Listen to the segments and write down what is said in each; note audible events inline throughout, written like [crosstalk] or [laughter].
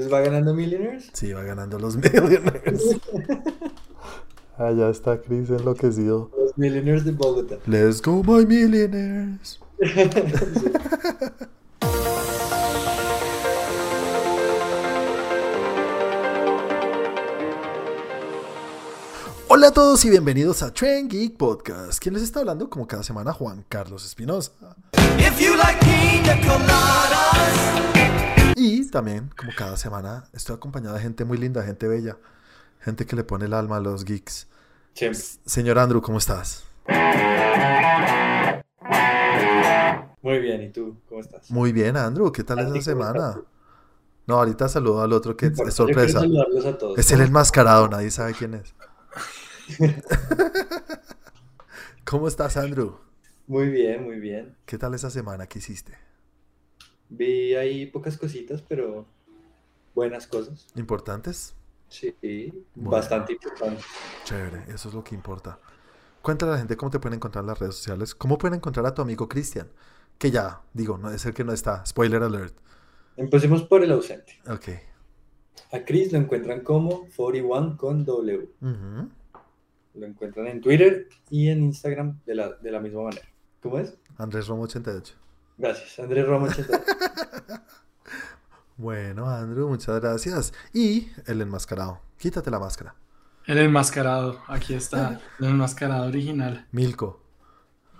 Entonces va ganando Millionaires. Sí, va ganando los [laughs] Millionaires. [laughs] ah, ya está Chris enloquecido. Los Millionaires de Bogotá. Let's go, my Millionaires. [laughs] Hola a todos y bienvenidos a Trend Geek Podcast. ¿Quién les está hablando? Como cada semana, Juan Carlos Espinosa. Y también, como cada semana, estoy acompañado de gente muy linda, gente bella, gente que le pone el alma a los geeks. Siempre. Señor Andrew, ¿cómo estás? Muy bien, ¿y tú? ¿Cómo estás? Muy bien, Andrew. ¿Qué tal esa ¿cómo estás semana? No, ahorita saludo al otro que es sorpresa. saludarlos a todos. Es el enmascarado, nadie sabe quién es. [laughs] ¿Cómo estás, Andrew? Muy bien, muy bien. ¿Qué tal esa semana? ¿Qué hiciste? Vi ahí pocas cositas, pero buenas cosas. ¿Importantes? Sí, Bueno. bastante importante. Chévere, eso es lo que importa. Cuéntale a la gente cómo te pueden encontrar en las redes sociales. ¿Cómo pueden encontrar a tu amigo Cristian? Que ya, digo, no es el que no está. Spoiler alert. Empecemos por el ausente. Ok. A Chris lo encuentran como 41 con W. Lo encuentran en Twitter y en Instagram de la, de la misma manera. ¿Cómo es? Andrés Romo 88. Gracias, Andrés Romo 80. [laughs] Bueno, Andrew, muchas gracias. Y el enmascarado. Quítate la máscara. El enmascarado, aquí está, el enmascarado original, Milko.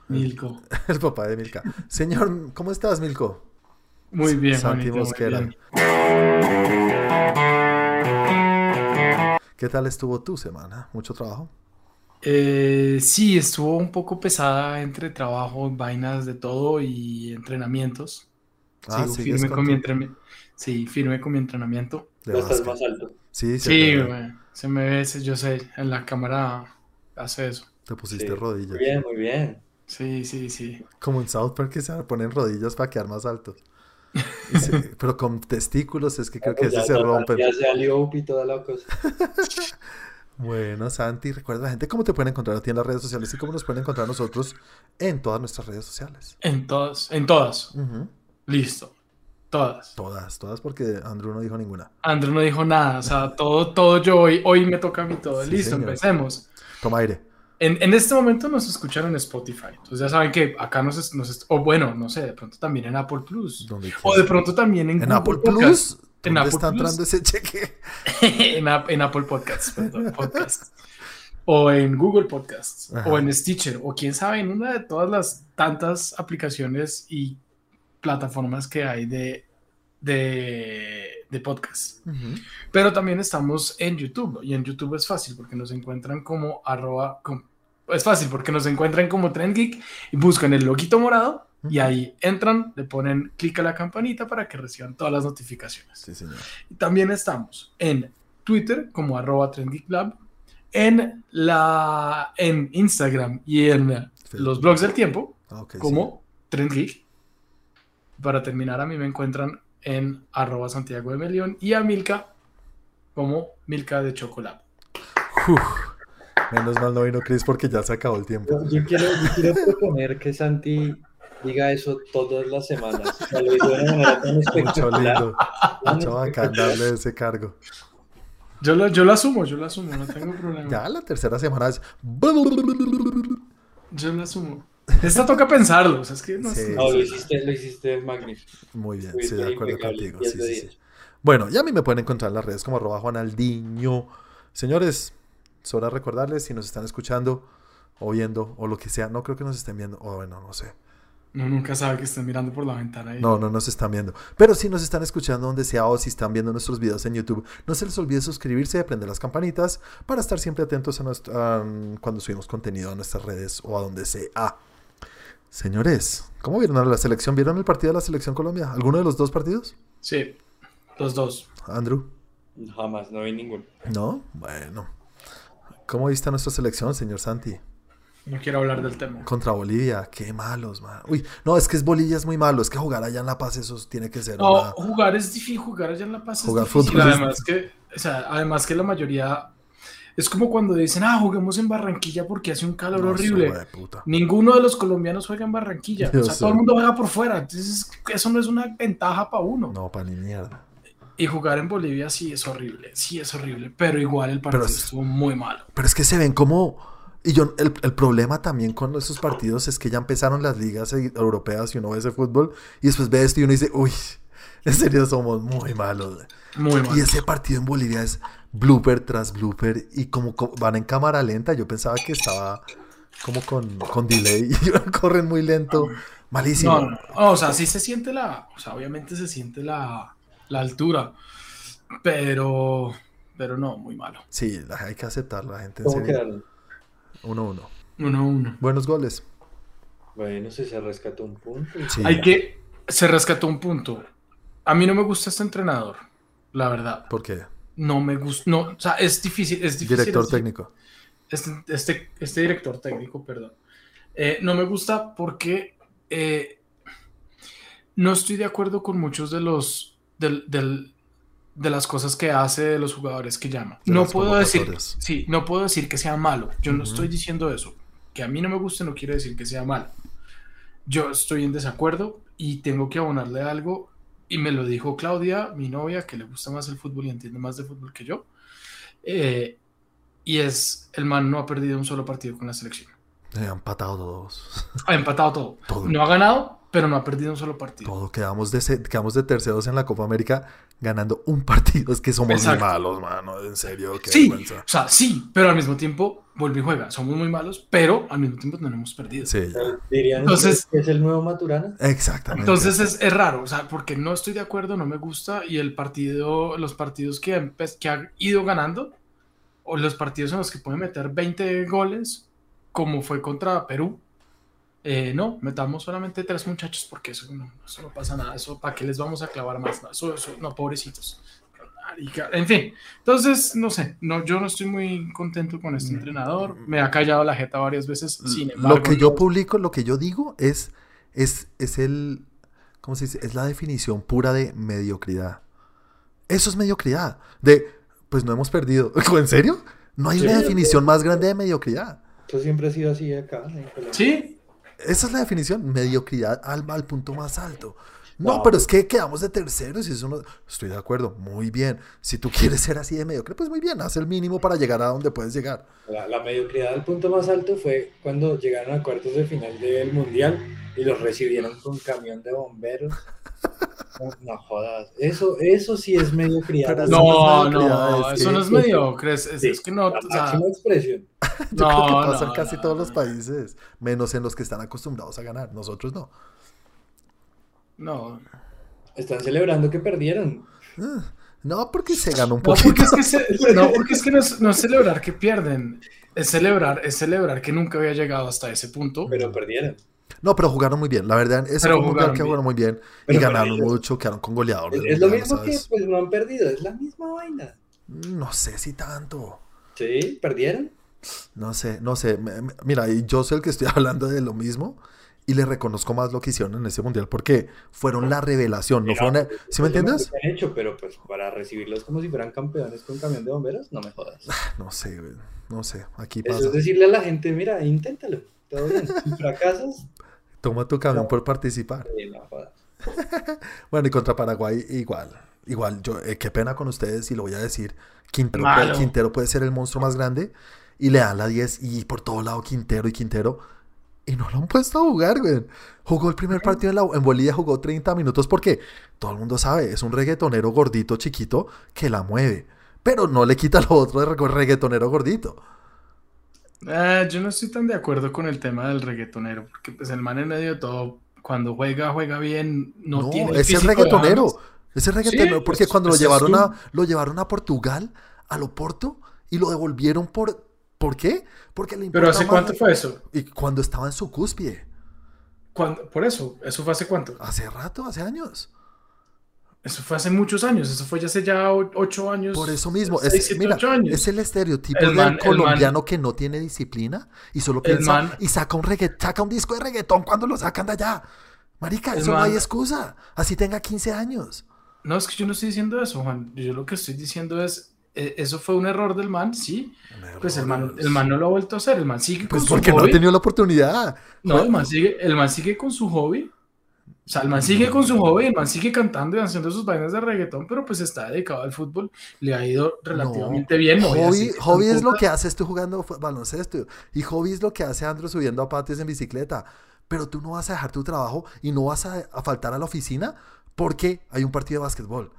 Milko. [laughs] El papá de Milka. Señor, ¿cómo estás, Milko? Muy bien, Santi Mosquera. bien. ¿Qué tal estuvo tu semana? ¿Mucho trabajo? Eh, sí, estuvo un poco pesada entre trabajo, vainas de todo y entrenamientos. Ah, Sigo ¿sigues firme con con mi entrenamiento. Sí, firme con mi entrenamiento. de No estás más alto. Sí, se Sí, güey, se me ve, yo sé, en la cámara hace eso. te pusiste Sí. rodillas. Muy bien, muy bien. Sí, sí, sí. Como en South Park que se ponen rodillas para quedar más altos. [laughs] Se- pero con testículos es que creo que Ya- ese se rompen. Ya se alió y toda la cosa. [laughs] Bueno, Santi, recuerda a la gente cómo te pueden encontrar a ti en las redes sociales y cómo nos pueden encontrar a nosotros en todas nuestras redes sociales. En todas, en todas. Listo. Todas. Todas, todas porque Andrew no dijo ninguna. Andrew no dijo nada, o sea, todo, todo yo hoy, hoy me toca a mí todo. Sí, Listo, señor. empecemos. Toma aire. En, en este momento nos escuchan en Spotify. Entonces ya saben que acá nos, nos o bueno, no sé, de pronto también en Apple Plus. O de pronto también en, ¿En Apple Podcast. Plus? En ¿Dónde Apple está Plus. entrando ese cheque? [laughs] en, Ap- en Apple Podcasts, perdón, Podcasts. O en Google Podcasts. Ajá. O en Stitcher. O quién sabe, en una de todas las tantas aplicaciones y plataformas que hay de, de. Ujú. Pero también estamos en YouTube. Y en YouTube es fácil porque nos encuentran como arroba. es fácil porque nos encuentran como Trend Geek y buscan el loguito morado. Y ahí entran, le ponen clic a la campanita para que reciban todas las notificaciones. Sí, señor. Y También estamos en Twitter como arroba en, la, en Instagram y en los blogs del tiempo Ah, ok, sí. como TrendGeek. Para terminar, a mí me encuentran en arroba Santiago de Melión y a Milka como Milka de Chocolate. Uf. Menos mal no vino Chris porque ya se acabó el tiempo. Yo, yo quiero, yo quiero [laughs] proponer que Santi diga eso todas las semanas. O sea, lo hizo de una manera tan [laughs] Mucho lindo. Mucho bacán darle ese cargo. Yo lo, yo lo asumo, yo lo asumo, no tengo problema. Ya la tercera semana es. [laughs] Yo lo asumo. Esta toca pensarlo, o sea, es que no Sí. sé. No, lo hiciste, lo hiciste magnífico. Muy bien, sí, de acuerdo contigo. 10 Sí, sí, 10. sí. Bueno, ya a mí me pueden encontrar en las redes como arroba Juanaldiño. Señores, sobra recordarles si nos están escuchando o viendo o lo que sea. No creo que nos estén viendo. O bueno, no sé. Uno nunca sabe que estén mirando por la ventana. Y... No, no nos están viendo. Pero si nos están escuchando donde sea o si están viendo nuestros videos en YouTube, no se les olvide suscribirse y prender las campanitas para estar siempre atentos a nuestro, a, cuando subimos contenido a nuestras redes o a donde sea. Señores, ¿cómo vieron a la selección? ¿Vieron el partido de la selección Colombia? ¿Alguno de los dos partidos? Sí, los dos. Andrew. Jamás, no vi ninguno. ¿No? Bueno. ¿Cómo viste a nuestra selección, señor Santi? No quiero hablar del tema. Contra Bolivia. Qué malos, man. Uy, no, es que es Bolivia es muy malo. Es que jugar allá en La Paz eso tiene que ser No, una... jugar es difícil, jugar allá en La Paz es Jugar difícil. fútbol es Además que, o sea, además que la mayoría es como cuando dicen, ah, juguemos en Barranquilla porque hace un calor No, horrible. Ninguno de los colombianos juega en Barranquilla. Yo o sea, sé. todo el mundo juega por fuera. Entonces, eso no es una ventaja para uno. No, pa' ni mierda. Y jugar en Bolivia sí es horrible, sí es horrible, pero igual el partido Pero es- estuvo muy malo. Pero es que se ven como... Y yo, el, el problema también con esos partidos es que ya empezaron las ligas e- europeas y uno ve ese fútbol y después ve esto y uno dice, uy, [laughs] en serio somos muy malos. Muy malo. Y ese partido en Bolivia es blooper tras blooper y como co- van en cámara lenta, yo pensaba que estaba como con, con delay [laughs] y corren muy lento, malísimo. No, no, no, o sea, sí se siente la, o sea, obviamente se siente la, la altura, pero, pero no, muy malo. Sí, la- hay que aceptarlo, la gente en ¿Cómo serio. Quedaron? 1-1. Uno a uno. Buenos goles. Bueno, si se rescató un punto. Sí. Hay que, se rescató un punto. A mí no me gusta este entrenador, la verdad. ¿Por qué? No me gusta, no, o sea, es difícil, es difícil. Director técnico. Este, este, este director técnico, perdón. Eh, no me gusta porque eh, no estoy de acuerdo con muchos de los del, del- de las cosas que hace de los jugadores que llama. De No puedo decir, sí, no puedo decir que sea malo. Yo no estoy diciendo eso. Que a mí no me guste no quiere decir que sea malo. Yo estoy en desacuerdo y tengo que abonarle algo. Y me lo dijo Claudia, mi novia, que le gusta más el fútbol y entiende más de fútbol que yo. Eh, y es, el man no ha perdido un solo partido con la selección. Han empatado todos. Ha empatado todo. Todo. No ha ganado, pero no ha perdido un solo partido. Todo. Quedamos de, se- quedamos de terceros en la Copa América ganando un [laughs] partido. Es que somos Exacto. muy malos, mano. En serio, qué Sí, vergüenza. o sea, sí, pero al mismo tiempo vuelve y juega. Somos muy malos, pero al mismo tiempo no hemos perdido. Sí. Dirían Entonces- que es el nuevo Maturana. Exactamente. Entonces es, es raro, o sea, porque no estoy de acuerdo, no me gusta y el partido, los partidos que, que ha ido ganando o los partidos en los que puede meter 20 goles, como fue contra Perú, eh, no, metamos solamente tres muchachos porque eso no, eso no pasa nada, eso para qué les vamos a clavar más, no, eso, eso- no, pobrecitos. Marica, En fin, entonces, no sé, no, yo no estoy muy contento con este entrenador, me ha callado la jeta varias veces, sin embargo, lo que yo publico, lo que yo digo es, es, es el, ¿cómo se dice? Es la definición pura de mediocridad. Eso es mediocridad. De, pues no hemos perdido. [laughs] ¿En serio? No hay Sí, una definición más grande de mediocridad. Eso siempre ha sido así acá. en Colombia. Sí, Esa es la definición, mediocridad al, al punto más alto. No, Wow. pero es que quedamos de terceros y eso no... Estoy de acuerdo, muy bien. Si tú quieres ser así de mediocre, pues muy bien, haz el mínimo para llegar a donde puedes llegar. La, la mediocridad al punto más alto fue cuando llegaron a cuartos de final del Mundial y los recibieron con camión de bomberos. [laughs] No, no jodas. Eso, eso sí es mediocridad. Pero No, no no, es eso que- no es [laughs] mediocre, es, es- Sí, es que no, la o sea, máxima expresión. [laughs] Yo creo que No, pasa en no, casi no, todos los no. países, menos en los que están acostumbrados a ganar. Nosotros no. No. Están celebrando que perdieron. Ah, No, porque se ganó un No, porque poquito. es que, se- no, porque es que no es, no es celebrar que pierden, es celebrar, es celebrar que nunca había llegado hasta ese punto. Pero perdieron. No, pero jugaron muy bien. La verdad, fue un jugaron que jugaron muy bien. y ganaron mucho, quedaron con goleadores. Es, es lo mismo que pues no han perdido, es la misma vaina. No sé si tanto. Sí, perdieron. No sé, no sé. Me- me- Mira, y yo soy el que estoy [laughs] hablando de lo mismo y le reconozco más lo que hicieron en ese mundial porque fueron la revelación, no fueron... ¿Sí me Es lo mejor entiendes? han hecho, pero pues para recibirlos como si fueran campeones con camión de bomberos, no me jodas. No sé, no sé. Aquí Eso pasa. es decirle a la gente, mira, inténtalo. Todo bien. Si [laughs] fracasas, Toma tu camión por participar. eh, no jodas. [laughs] Bueno, y contra Paraguay igual. Igual, yo, eh, qué pena con ustedes y lo voy a decir. Quintero, Malo. Quintero puede ser el monstruo más grande y le dan la 10 y por todo lado Quintero y Quintero. Y no lo han puesto a jugar, güey. Jugó el primer partido en, la- en Bolivia, jugó 30 minutos porque todo el mundo sabe, es un reggaetonero gordito chiquito que la mueve. Pero no le quita lo otro de reg- reggaetonero gordito. Eh, yo no estoy tan de acuerdo con el tema del reggaetonero, porque pues el man en medio de todo, cuando juega, juega bien, no, No, tiene el es reggaetonero. James. Es el reggaetonero Sí, porque pues, cuando lo llevaron a lo llevaron a Portugal, a Loporto y lo devolvieron por ¿por qué? Porque le Pero importa ¿hace más- cuánto fue eso? Y cuando estaba en su cúspide, ¿Cuándo? Por eso, ¿eso fue hace cuánto? hace rato, hace años. Eso fue hace muchos años, eso fue ya hace ya ocho años. Por eso mismo, es, mira, años. es el estereotipo El del man- colombiano que no tiene disciplina y solo piensa man- y saca un regga- saca un disco de reggaetón cuando lo sacan de allá. Marica, eso no hay excusa. Así tenga 15 años. No, es que yo no estoy diciendo eso, Juan. Yo lo que estoy diciendo es, eso fue un error del man, sí. Pues el man, el man no lo ha vuelto a hacer, el man sigue con Pues su porque no ha hobby. tenido la oportunidad. No, el man sigue, el man sigue con su hobby. O sea, el man sigue con su hobby, el man sigue cantando y haciendo sus vainas de reggaetón, pero pues está dedicado al fútbol, le ha ido relativamente bien. No hobby hobby es lo que haces tú jugando baloncesto. Y hobby es lo que hace Andrew subiendo a patios en bicicleta. Pero tú no vas a dejar tu trabajo y no vas a, a faltar a la oficina porque hay un partido de básquetbol.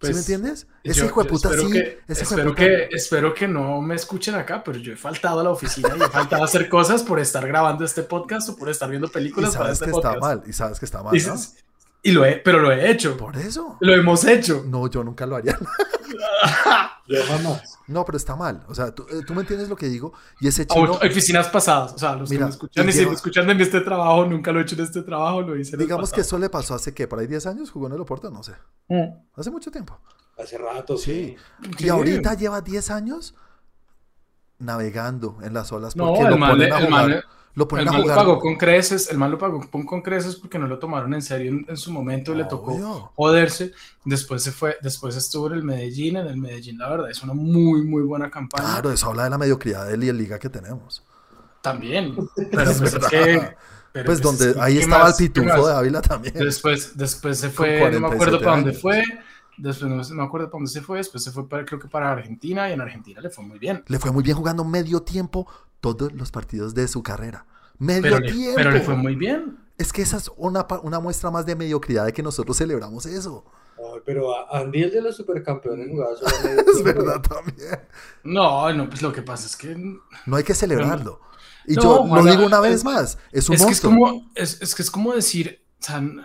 ¿Sí Pues, me entiendes? Ese Yo- hijo de puta espero sí. que- ese hijo de espero, puta- que, espero que no me escuchen acá, pero yo he faltado a la oficina y he faltado a hacer cosas por estar grabando este podcast o por estar viendo Y películas para sabes este que podcast. está mal. Y sabes que está mal. Y, ¿no? y lo he, pero lo he hecho. Por eso. Lo hemos hecho. No, yo nunca lo haría. [laughs] Yo jamás. No, pero está mal. O sea, tú, eh, tú me entiendes lo que digo. Y ese chino, oficinas pasadas. O sea, los Mira, que me escuchan y y si me escuchan en este trabajo, nunca lo he hecho en este trabajo, lo hice en el digamos que eso le pasó hace qué, por ahí 10 años jugó en el Oporto, no sé. Mm. Hace mucho tiempo. Hace rato, Sí. sí. Y Sí. ahorita lleva 10 años navegando en las olas No, porque el lo man, ponen le- a el jugar. man, lo el ponen a man lo jugar. pagó con creces, el man lo pagó con, creces porque no lo tomaron en serio en, en su momento, le tocó Obvio. joderse. Después se fue, después estuvo en el Medellín, en el Medellín, la verdad, es una muy, muy buena campaña. Claro, eso habla de la mediocridad de la liga que tenemos. También. [laughs] Pero pues es que. pero Pues es donde que, ahí ¿qué estaba más? el ¿Qué pitufo de Ávila también. Después, después se fue, no me 47 acuerdo para dónde fue. Después no me acuerdo para dónde se fue. Después se fue para, creo que para Argentina y en Argentina le fue muy bien. Le fue muy bien jugando medio tiempo todos los partidos de su carrera. Medio Pero le, tiempo. pero le fue muy bien. Es que esa es una, pa- una muestra más de mediocridad de que nosotros celebramos eso. Ay, pero a- Andy, el de los supercampeones, jugaba solo [laughs] medio Es verdad también. No, no, pues lo que pasa es que. No hay que celebrarlo. Y No, yo lo ojalá. digo una vez Es- más. Es un Es que es monstruo. como, es, es que es como decir, o sea, n-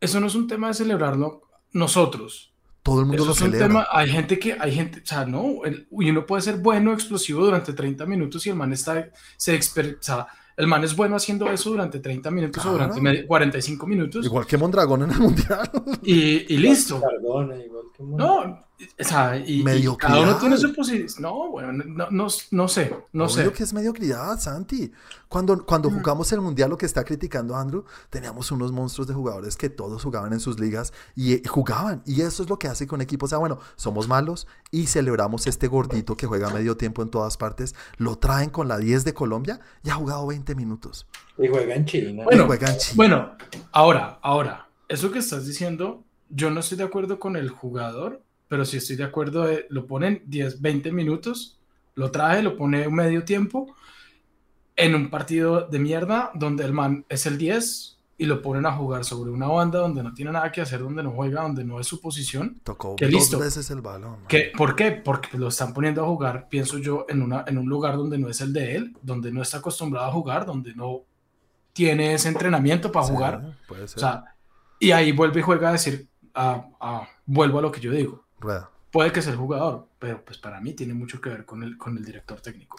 eso no es un tema de celebrarlo nosotros. Todo el mundo Eso lo es un celebra. tema, hay gente que, hay gente, o sea, no, el, uno puede ser bueno, explosivo durante 30 minutos y el man está, se exper- o sea, el man es bueno haciendo eso durante 30 minutos o durante Claro. media- 45 minutos Igual que Mondragón en el [laughs] Mundial. y, y listo. Cardona, igual que Mon- No, o sea, y, cada uno tiene su posibilidad. No, bueno, no, no, no sé, no Obvio sé. que es mediocridad, Santi. Cuando, cuando Mm. jugamos el Mundial, lo que está criticando Andrew, teníamos unos monstruos de jugadores que todos jugaban en sus ligas y eh, jugaban. Y eso es lo que hace con equipos. O sea, bueno, somos malos y celebramos este gordito que juega medio tiempo en todas partes. Lo traen con la 10 de Colombia y ha jugado 20 minutos. Y juega en China. Bueno, Y juega en Chile. Bueno, ahora, ahora, eso que estás diciendo, yo no estoy de acuerdo con el jugador, pero sí estoy de acuerdo de, lo ponen 10, 20 minutos, lo trae, lo pone un medio tiempo en un partido de mierda donde el man es el 10 y lo ponen a jugar sobre una banda donde no tiene nada que hacer, donde no juega, donde no es su posición. Tocó que dos listo. veces el balón. ¿Por qué? Porque lo están poniendo a jugar, pienso yo, en, una, en un lugar donde no es el de él, donde no está acostumbrado a jugar, donde no tiene ese entrenamiento para Sí, jugar. Puede ser. O sea, y ahí vuelve y juega a decir, ah, vuelvo a lo que yo digo. Rueda. Puede que sea el jugador, pero pues para mí tiene mucho que ver con el, con el director técnico.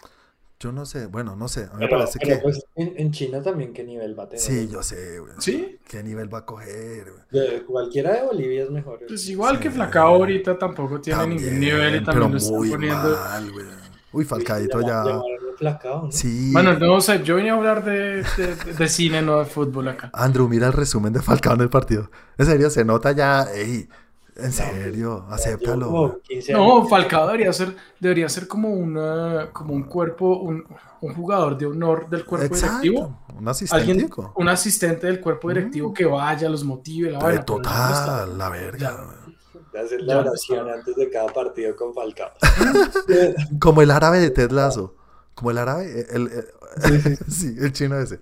Yo no sé, bueno, no sé. A mí me parece pero, que. pues, en, en China también, ¿qué nivel va a tener? Sí, yo sé, güey. ¿Sí? ¿Qué nivel va a coger? güey? De- cualquiera de Bolivia es mejor. Pues igual Sí. que Flacao ahorita tampoco tiene También, ningún nivel y pero también lo muy poniendo. mal, güey. Uy, llama- ya. Sí. Bueno, no sé, yo vine a hablar de, de- de cine, no de fútbol acá. Andrew, mira el resumen de Falcao en el partido. En serio, se nota ya. Ey, en serio, acéptalo. llevo güey. como 15 No, años. Falcao debería ser, debería ser como, una, como un cuerpo, un, un jugador de honor del cuerpo directivo. Exacto. Un Alguien, asistente. un asistente del cuerpo directivo que vaya, los motive, la vaina. no. Total, la verga. Ya. hacer la no oración está. antes de cada partido con Falcao. [laughs] Como el árabe de Ted Lasso. Como el árabe. El, el- Sí, sí. [laughs] sí, el chino ese.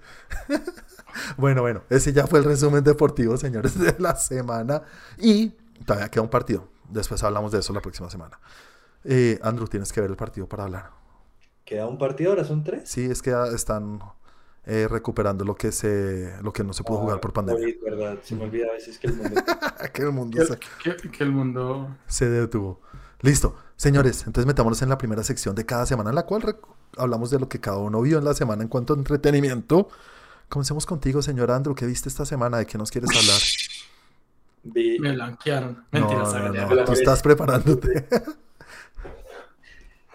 [laughs] bueno, bueno, ese ya fue el resumen deportivo, señores, de la semana. Y todavía queda un partido. Después hablamos de eso la próxima semana. Eh, Andrew, tienes que ver el partido para hablar. Queda un partido, ahora son tres. Sí, es que ya están eh, recuperando lo que se, lo que no se pudo jugar por pandemia. COVID, ¿verdad? Se me olvida a veces que el mundo. [laughs] que el mundo Que, se, que- que el mundo. se detuvo. Listo, señores, entonces metámonos en la primera sección de cada semana, en la cual hablamos de lo que cada uno vio en la semana en cuanto a entretenimiento. Comencemos contigo, señor Andrew. ¿Qué viste esta semana? ¿De qué nos quieres hablar? Me blanquearon. No, Mentiras, no, no, hágale. tú estás preparándote.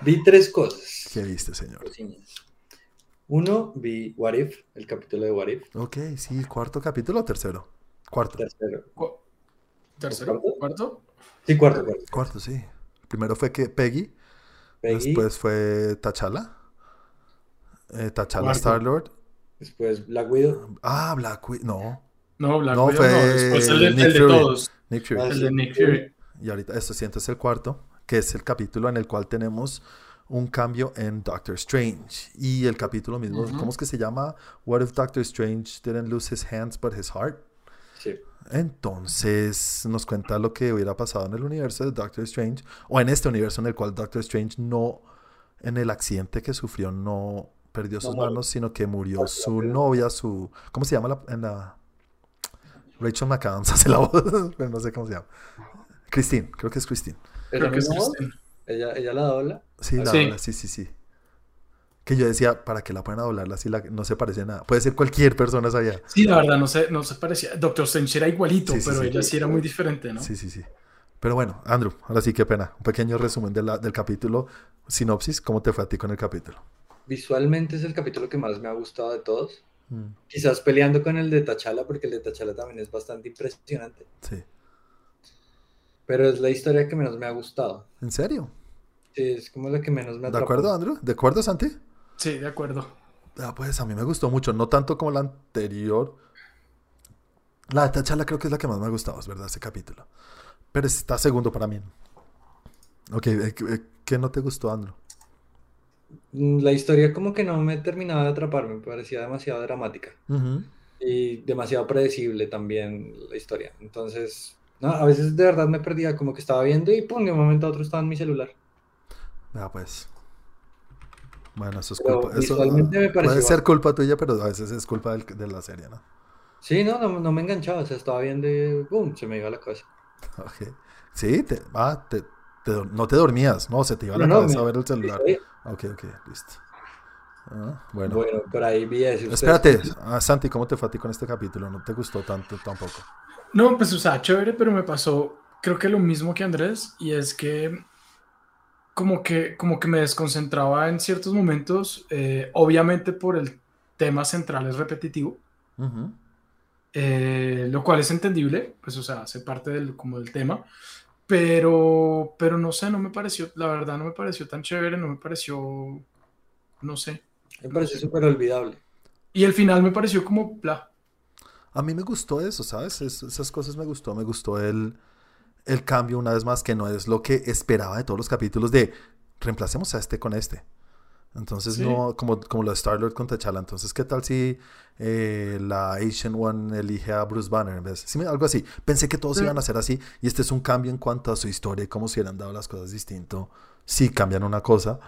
vi tres cosas. ¿Qué viste, señor? Uno, vi What If, el capítulo de What If. Ok, sí, cuarto capítulo o tercero. Cuarto. Tercero. Cu- ¿Tercero? ¿Cuarto? ¿Cuarto? Sí, cuarto, cuarto. Cuarto, sí. El primero fue que Peggy, Peggy, después fue T'Challa. Eh, T'Challa Cuarto. Star Lord. después Black Widow. Ah, Black Widow. No. No, Black No, Widow fue no, después el, de- Nick el de Fury. todos, Nick Fury. El sí. de Nick Fury. Y ahorita, esto siento es el cuarto, que es el capítulo en el cual tenemos un cambio en Doctor Strange. Y el capítulo mismo. ¿cómo es que se llama? What if Doctor Strange didn't lose his hands but his heart? Sí. Entonces nos cuenta lo que hubiera pasado en el universo de Doctor Strange, o en este universo en el cual Doctor Strange no, en el accidente que sufrió, no perdió sus manos, sino que murió su novia, su... ¿Cómo se llama la, en la... Rachel McAdams [laughs] hace la voz, pero no sé cómo se llama. Christine, creo que es Christine. Creo que es? Christine. Ella, ella la dobla. Sí, la Sí. dobla, sí, sí, sí. Que yo decía, ¿para qué la pueden doblarla si la, no se parece a nada? Puede ser cualquier persona, sabía. Sí, la verdad, no se, no se parecía. Doctor Strange era igualito, Sí, sí, pero sí. ella sí era muy diferente, ¿no? Sí, sí, sí. Pero bueno, Andrew, ahora sí, qué pena. Un pequeño resumen de la- del capítulo. Sinopsis, ¿cómo te fue a ti con el capítulo? Visualmente es el capítulo que más me ha gustado de todos. Mm, Quizás peleando con el de T'Challa, porque el de T'Challa también es bastante impresionante. sí. Pero es la historia que menos me ha gustado. ¿En serio? Sí, es como la que menos me ¿De atrapó. acuerdo, Andrew? ¿De acuerdo, Santi? Sí, de acuerdo. Ah, pues a mí me gustó mucho, no tanto como la anterior. La de T'Challa creo que es la que más me ha gustado, es verdad, ese capítulo. Pero está segundo para mí. Ok, eh, ¿qué- eh, ¿qué no te gustó, Andrew? Mm, La historia como que no me terminaba de atrapar, me parecía demasiado dramática. Y demasiado predecible también la historia. Entonces, no, a veces de verdad me perdía, como que estaba viendo y pum, de un momento a otro estaba en mi celular. Ah, pues. Bueno, eso es Pero culpa. Eso me puede ser culpa tuya, pero a veces es culpa del- de la serie, ¿no? Sí, no, no, no me enganchaba, o sea, estaba viendo y pum, se me iba la cosa. [laughs] Ok. Sí, te, ah, te- no te dormías, no, se te iba la No, no, cabeza me- a ver el celular. Sí, Ok, ok, listo. Ah, bueno. Bueno, por ahí vi eso. ¿Ustedes- Espérate, ah, Santi, ¿cómo te fue a ti con este capítulo? ¿No te gustó tanto tampoco? No, pues, o sea, chévere, pero me pasó, creo que lo mismo que Andrés, y es que como que, como que me desconcentraba en ciertos momentos, eh, obviamente por el tema central es repetitivo, Ujú. eh, lo cual es entendible, pues, o sea, hace parte del, como del tema, pero, pero no sé, no me pareció, la verdad no me pareció tan chévere, no me pareció, no sé. Me pareció súper olvidable. Y el final me pareció como, bla. A mí me gustó eso, ¿sabes? Es- esas cosas me gustó. Me gustó el, el cambio, una vez más, que no es lo que esperaba de todos los capítulos de reemplacemos a este con este. Entonces, Sí. no, como, como lo de Star-Lord con T'Challa. Entonces, ¿qué tal si eh, la Asian One elige a Bruce Banner en vez? Sí, algo así. Pensé que todos Sí. iban a ser así. Y este es un cambio en cuanto a su historia y cómo se hubieran dado las cosas distinto. Sí, cambian una cosa.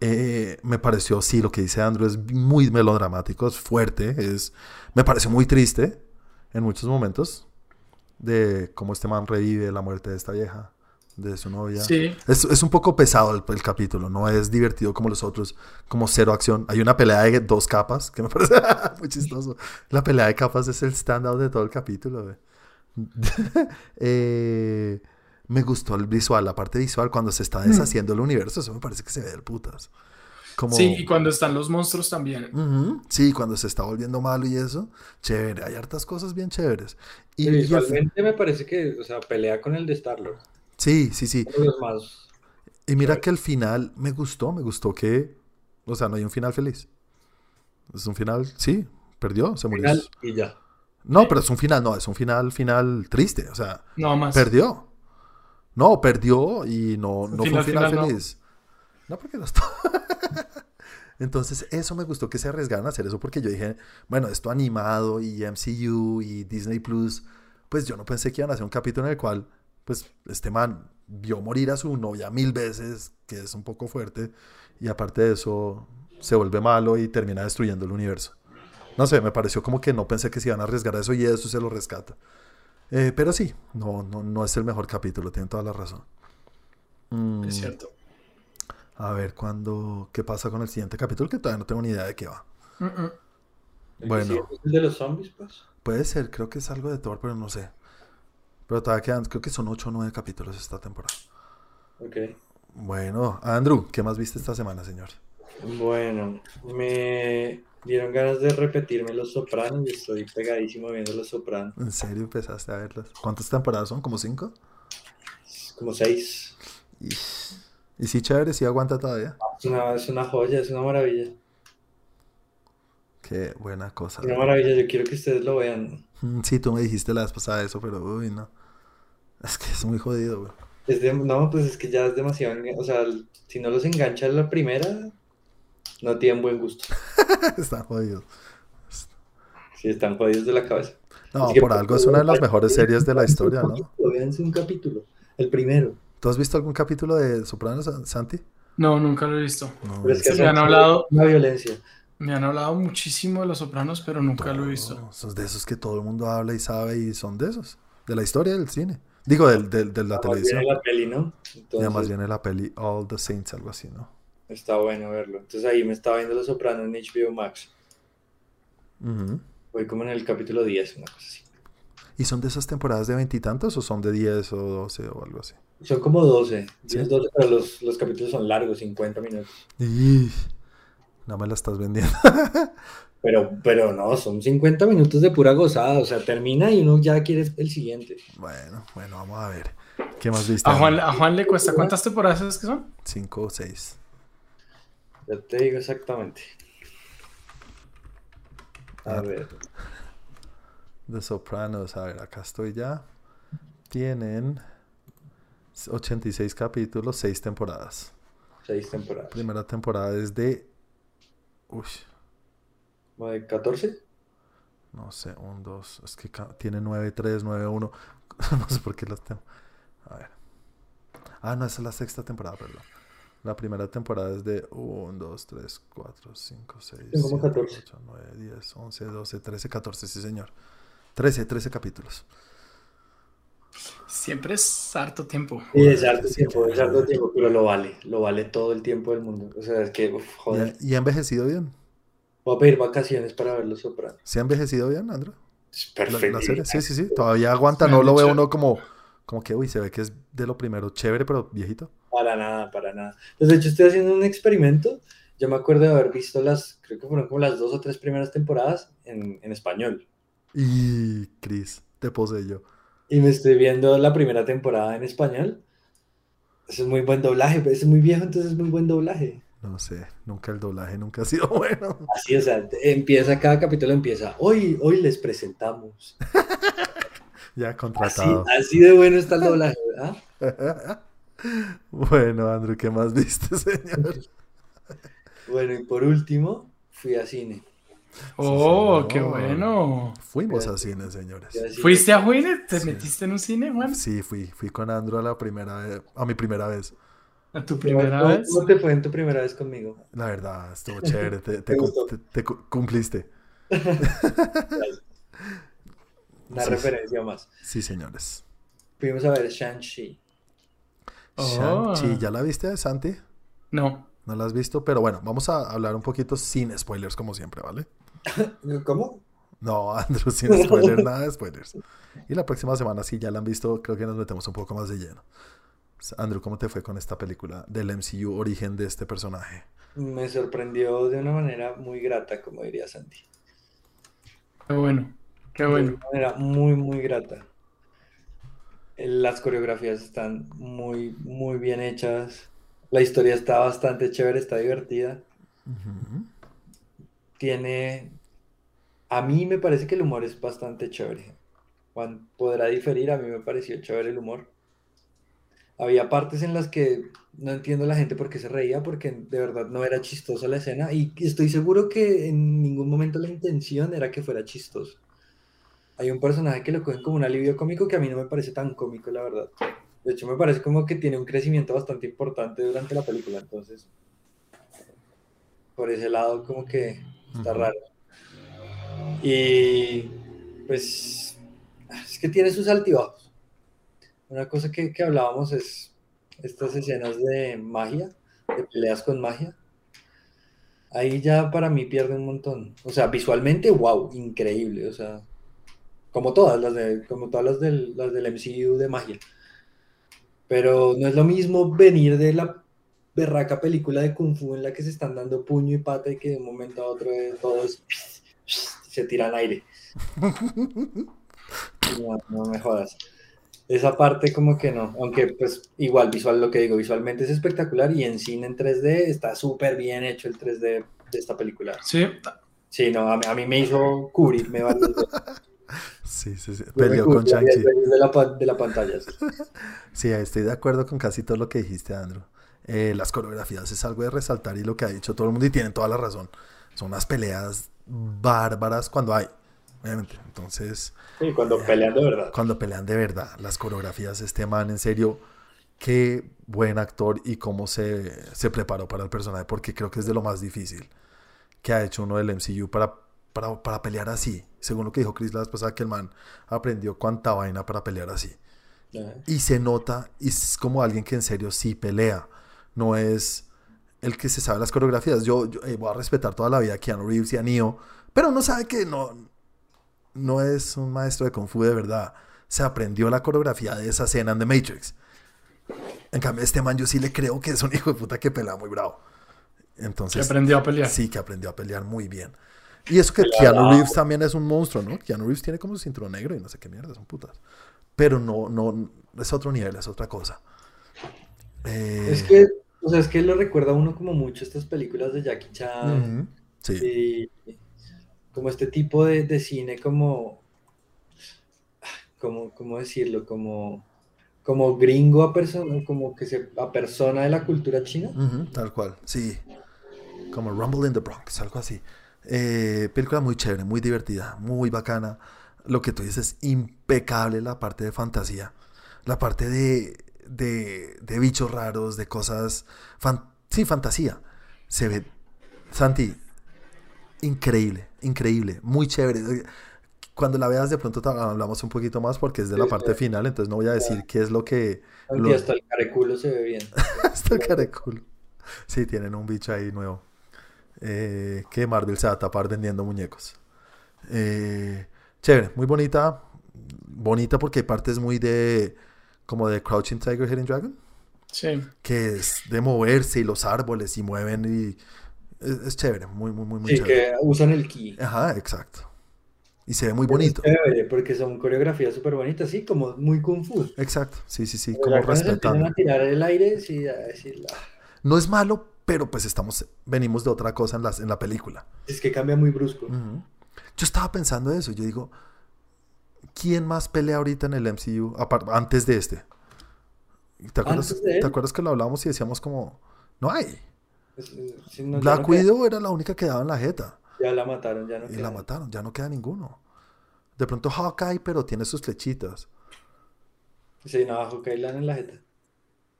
Eh, me pareció, sí, lo que dice Andrew es muy melodramático, es fuerte, es, me pareció muy triste en muchos momentos de cómo este man revive la muerte de esta vieja, de su novia. Sí, Es, es un poco pesado el, el capítulo, no es divertido como los otros, como cero acción. Hay una pelea de dos capas que me [laughs] parece muy chistoso. La pelea de capas es el standout de todo el capítulo. [laughs] Eh, me gustó el visual, la parte visual, cuando se está deshaciendo el universo, eso me parece que se ve del putas. Como... sí, y cuando están los monstruos también. Sí, cuando se está volviendo malo y eso, chévere, hay hartas cosas bien chéveres. Y, visualmente me parece que, o sea, pelea con el de Star-Lord. Sí, sí, sí. Más... Y mira que el final me gustó, me gustó que, o sea, no hay un final feliz. Es un final, sí, perdió, se murió. Final y ya. No, pero es un final, no, es un final, final triste, o sea, No más. perdió. No, perdió y no, no fue un Final, final final, no. feliz. No, porque no está. [laughs] Entonces, eso me gustó que se arriesgaran a hacer eso porque yo dije, bueno, esto animado y MCU y Disney Plus, pues yo no pensé que iban a hacer un capítulo en el cual, pues, este man vio morir a su novia mil veces, que es un poco fuerte, y aparte de eso, se vuelve malo y termina destruyendo el universo. No sé, me pareció como que no pensé que se iban a arriesgar a eso y eso se lo rescata. Eh, pero sí, no, no, no es el mejor capítulo, tienen toda la razón. Mm, Es cierto. a ver, ¿cuándo, ¿qué pasa con el siguiente capítulo? Que todavía no tengo ni idea de qué va. Bueno. el de los zombies, pues. Puede ser, creo que es algo de Thor, pero no sé. Pero todavía quedan, creo que son 8 o 9 capítulos esta temporada. Ok. Bueno, Andrew, ¿qué más viste esta semana, señor? Bueno, me dieron ganas de repetirme Los Sopranos y estoy pegadísimo viendo Los Sopranos. ¿En serio empezaste a verlas? ¿Cuántas temporadas son? ¿Como 5? Como seis. Y, y sí, chévere, sí aguanta todavía. Es una, es una joya, es una maravilla. Qué buena cosa. Una maravilla, yo quiero que ustedes lo vean. Mm, Sí, tú me dijiste la vez pasada eso, pero uy, no. Es que es muy jodido, güey. Es de- no, pues es que ya es demasiado. O sea, si no los engancha la primera, no tienen buen gusto. [laughs] Están jodidos. Si están jodidos de la cabeza. No, que, por algo es una de las mejores series de la historia, ¿no? [laughs] Véanse un capítulo, el primero. ¿Tú has visto algún capítulo de Sopranos, Santi? No, nunca lo he visto. No, Pero es que me han hablado- Una violencia. Me han hablado muchísimo de Los Sopranos, pero nunca lo he visto. son de esos que todo el mundo habla y sabe y son de esos. De la historia del cine. Digo, del, del- de la Más televisión. viene la peli, ¿no? Ya Entonces, más viene la peli All the Saints, algo así, ¿no? está bueno verlo. Entonces ahí me estaba viendo Los Sopranos en HBO Max. Ujú. Voy como en el capítulo 10, una cosa así. ¿Y son de esas temporadas de veintitantos o son de 10 o 12 o algo así? Son como 12, Sí. 10, 12, pero los, los capítulos son largos, 50 minutos. Y... No me la estás vendiendo. Pero, pero no, son 50 minutos de pura gozada. O sea, termina y uno ya quiere el siguiente. Bueno, bueno, vamos a ver. ¿Qué más viste? A Juan, a Juan le cuesta. ¿Cuántas temporadas es que son? 5 o 6. Ya te digo exactamente. A Ah. ver. The Sopranos, a ver, acá estoy ya. Tienen 86 capítulos, 6 temporadas. Seis temporadas. Primera temporada es de. Uy, ¿Como de 14? no sé, 1, 2. Es que tiene 9, 3, 9, 1. no sé por qué las tengo. A ver. Ah, no, esa es la sexta temporada, perdón. La primera temporada es de 1, 2, 3, 4, 5, 6, Tengo como 7, 14. 8, 9, 10, 11, 12, 13, 14, sí, señor. 13, 13 capítulos. Siempre es harto tiempo. Sí, es harto sí, tiempo, es harto tiempo, pero lo vale. Lo vale todo el tiempo del mundo. O sea, es que, uf, ¿Y joder. y ha envejecido bien? Voy a pedir vacaciones para ver Los Sopranos. ¿Se ha envejecido bien, La, perfecto. sí, sí, sí. [laughs] Todavía aguanta. No lo dicho- uno como, como que, uy, se ve que es de lo primero. Chévere, pero viejito. Para nada, para nada. Pues de hecho estoy haciendo un experimento. Yo me acuerdo de haber visto las, creo que fueron como las dos o tres primeras temporadas en, en español. Y Chris, te poseyo. Y me estoy viendo la primera temporada en español. Eso es muy buen doblaje, pero es muy viejo, entonces es muy buen doblaje. No sé, nunca el doblaje nunca ha sido [laughs] bueno. Así, o sea, empieza, cada capítulo empieza. Hoy, hoy les presentamos. [laughs] Ya contratado. así de bueno está el doblaje, ¿verdad? [laughs] bueno, Andrew, ¿qué más viste, señor? Bueno, y por último, fui a cine. Oh, qué bueno. Fuimos a cine, señores. A cine. ¿Fuiste a Juine? ¿Te Sí. metiste en un cine, Juan? Sí, fui, fui con Andrew a la primera vez, a mi primera vez. ¿A tu ¿Cómo- primera cómo- vez? ¿Cómo te fue en tu primera vez conmigo? La verdad, estuvo chévere. Te, [laughs] te cumpliste. [laughs] Una Sí. referencia más. Sí, señores. Fuimos a ver Shang-Chi. Oh. Shang-Chi, ¿ya la viste, Santi? No. No la has visto, pero bueno, vamos a hablar un poquito sin spoilers, como siempre, ¿vale? [laughs] ¿Cómo? No, Andrew, sin spoilers, nada de spoilers. Y la próxima semana, si ya la han visto, creo que nos metemos un poco más de lleno. Andrew, ¿cómo te fue con esta película del MCU, origen de este personaje? Me sorprendió de una manera muy grata, como diría Santi. Qué bueno. Qué De bueno. una manera muy, muy grata. Eh, Las coreografías están muy, muy bien hechas. La historia está bastante chévere, está divertida. Tiene... A mí me parece que el humor es bastante chévere. Juan podrá diferir, a mí me pareció chévere el humor. Había partes en las que no entiendo la gente por qué se reía, porque de verdad no era chistosa la escena y estoy seguro que en ningún momento la intención era que fuera chistoso. Hay un personaje que lo cogen como un alivio cómico que a mí no me parece tan cómico, la verdad. De hecho, me parece como que tiene un crecimiento bastante importante durante la película, entonces, por ese lado, como que está raro. Y pues es que tiene sus altibajos. Una cosa que, que hablábamos es estas escenas de magia, de peleas con magia. Ahí ya para mí pierde un montón. O sea, visualmente, wow, increíble. O sea, como todas las de, como todas las del, las del MCU de magia. Pero no es lo mismo venir de la berraca película de Kung Fu en la que se están dando puño y pata y que de un momento a otro todos se tiran aire. [laughs] No, no me jodas. Esa parte como que no, aunque pues igual visual lo que digo, visualmente es espectacular y en cine en 3D está súper bien hecho el 3D de esta película. Sí, Sí, no, a mí, a mí me hizo cubrirme varias veces. Sí, sí, sí. Me Peleó con Shang-Chi. de la, de la pantalla. sí. [laughs] Sí, estoy de acuerdo con casi todo lo que dijiste, Andrew. Eh, las coreografías es algo de resaltar y lo que ha dicho todo el mundo y tienen toda la razón. Son unas peleas bárbaras cuando hay, obviamente. Entonces, Sí, cuando pelean de verdad. cuando pelean de verdad, las coreografías, este man, en serio, qué buen actor y cómo se, se preparó para el personaje, porque creo que es de lo más difícil que ha hecho uno del MCU para, para, para pelear así. Según lo que dijo Chris la vez pasada, que el man aprendió cuánta vaina para pelear así. Y se nota, y es como alguien que en serio sí pelea. No es el que se sabe las coreografías. Yo, yo, eh, voy a respetar toda la vida a Keanu Reeves y a Neo, pero uno sabe que no, no es un maestro de Kung Fu de verdad. Se aprendió la coreografía de esa escena en The Matrix. En cambio, este man yo sí le creo que es un [laughs] hijo de puta que pelea muy bravo. Que Entonces, aprendió a pelear. sí que aprendió a pelear muy bien. Y eso que Pelea Keanu bravo. Reeves también es un monstruo, ¿no? Keanu Reeves tiene como su cinturón negro y no sé qué mierda, son putas. Pero no, no, es otro nivel, es otra cosa. Eh, Es que, o sea, es que lo recuerda a uno como mucho estas películas de Jackie Chan sí. y como este tipo de, de cine como, como, ¿cómo decirlo? Como, como gringo a persona, como que a persona de la cultura china. Tal cual, sí. Como Rumble in the Bronx, algo así. Eh, película muy chévere, muy divertida, muy bacana. Lo que tú dices, impecable la parte de fantasía. La parte de, de, de bichos raros, de cosas... fan- sí, fantasía. Se ve... Santi, increíble, increíble, muy chévere. Cuando la veas de pronto hablamos un poquito más porque es de la parte sí. final, entonces no voy a decir qué es lo que... Lo- hasta el careculo se ve bien. [laughs] Hasta el careculo. Sí, tienen un bicho ahí nuevo. Eh, que Marvel se va a tapar vendiendo muñecos. Eh, chévere, muy bonita. Bonita porque hay partes muy de. como de Crouching Tiger, Hidden Dragon. Sí. Que es de moverse y los árboles y mueven y. Es, es chévere, muy, muy, muy, muy Sí, chévere. que usan el ki. Ajá, exacto. Y se ve muy es bonito. chévere, porque son coreografías súper bonitas, sí, como muy kung fu. Exacto, sí, sí, sí, Pero como respetando. a tirar el aire, sí, a decir, "Ah, No es malo, pero pues estamos, venimos de otra cosa en, las, en la película. es que cambia muy brusco. Yo estaba pensando eso, yo digo, ¿quién más pelea ahorita en el MCU antes de este? ¿Te acuerdas. ¿Te acuerdas que lo hablamos y decíamos como, no hay? Es- es- sí, no, ya Black no queda- Widow era la única que daba en la jeta Ya la mataron, ya no y queda. la mataron, ya no queda ninguno. De pronto Hawkeye, pero tiene sus flechitas. Sí, no, Hawkeye la dan en la jeta.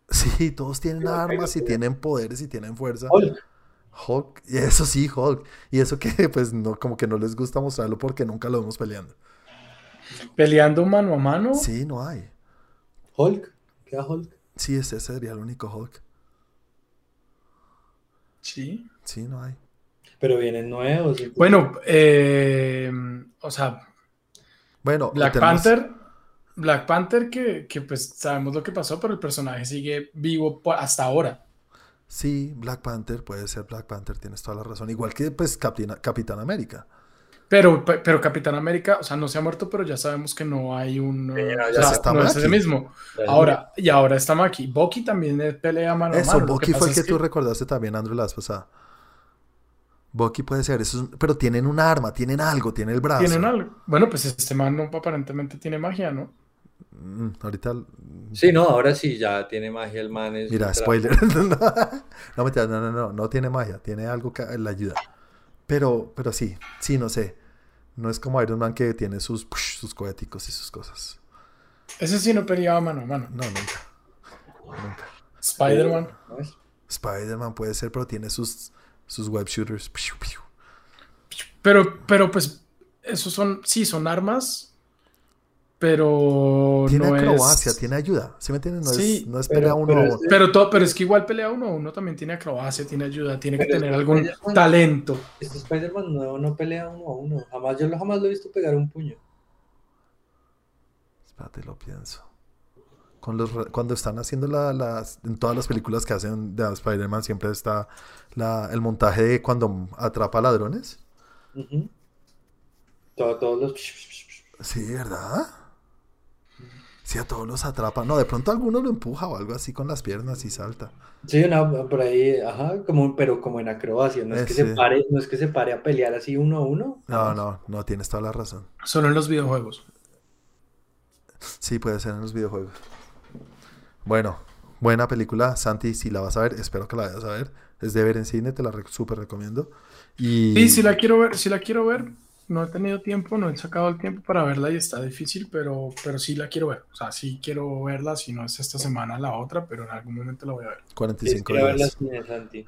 [laughs] Sí, todos tienen Sí, armas y tienen poderes y tienen fuerza. Hulk. Hulk, y eso sí, Hulk. Y eso que [laughs] pues no, como que no les gusta mostrarlo porque nunca lo vemos peleando. Peleando mano a mano. Sí, no hay. Hulk. Queda Hulk. Sí, ese sería el único Hulk. Sí. Sí, no hay. Pero vienen nuevos. y- Bueno, eh, o sea, Bueno, Black tenemos- Panther. Black Panther, que, que, pues sabemos lo que pasó, pero el personaje sigue vivo hasta ahora. Sí, Black Panther, puede ser Black Panther, tienes toda la razón. Igual que pues Capitán, Capitán América. Pero, pe- pero Capitán América, o sea, no se ha muerto, pero ya sabemos que no hay un. Sí, no, o ya sea, está no es ese mismo. Ahora, y ahora está Maki. Bucky también es pelea mano a Eso, mano. Lo Bucky fue el que, es tú recordaste también, Andrew, la vez pasada. Bucky puede ser, eso es- pero tienen un arma, tienen algo, tienen el brazo. Tienen algo. Bueno, pues este man no, aparentemente tiene magia, ¿no? Mm, ahorita, Sí, no, ahora sí, ya tiene magia el man. es mira, spoiler. [laughs] no, no, no, no, no tiene magia, tiene algo que le ayuda. Pero, pero sí, sí, no sé. No es como Iron Man que tiene sus, sus coheticos y sus cosas. Ese sí no peleaba mano a mano. No, nunca. Nunca. Spider-Man. Spider-Man puede ser, pero tiene sus, sus web shooters. Pero, pero pues, esos son, sí, son armas, pero Tiene no acrobacia, es... tiene ayuda. ¿Sí me entiendes? No, Sí, es, no es pero- pelea uno pero a uno. Pero, todo, pero es que igual pelea uno a uno también tiene acrobacia, tiene ayuda, tiene que Pero tener algún Spider-Man- talento. Este Spider-Man nuevo no pelea uno a uno. Jamás, yo lo- jamás lo he visto pegar un puño. Espérate, lo pienso. Con los re- cuando están haciendo la- las. En todas las películas que hacen de Spider-Man siempre está la, el montaje de cuando atrapa ladrones. Todos los. Sí, ¿verdad? Sí, a todos los atrapa. No, de pronto alguno lo empuja o algo así con las piernas y salta. Sí, por ahí, ajá, como, pero como en acrobacia, no es, que se pare, no es que se pare a pelear así uno a uno. No, no, no, tienes toda la razón. Solo en los videojuegos. Sí, puede ser en los videojuegos. Bueno, buena película. Santi, si la vas a ver, espero que la vayas a ver. Es de ver en cine, te la re- súper recomiendo. Y Sí, si la quiero ver, si la quiero ver, no he tenido tiempo, no he sacado el tiempo para verla y está difícil, pero, pero sí la quiero ver. O sea, sí quiero verla, si no es esta semana, la otra, pero en algún momento la voy a ver. 45 Quiero ver días.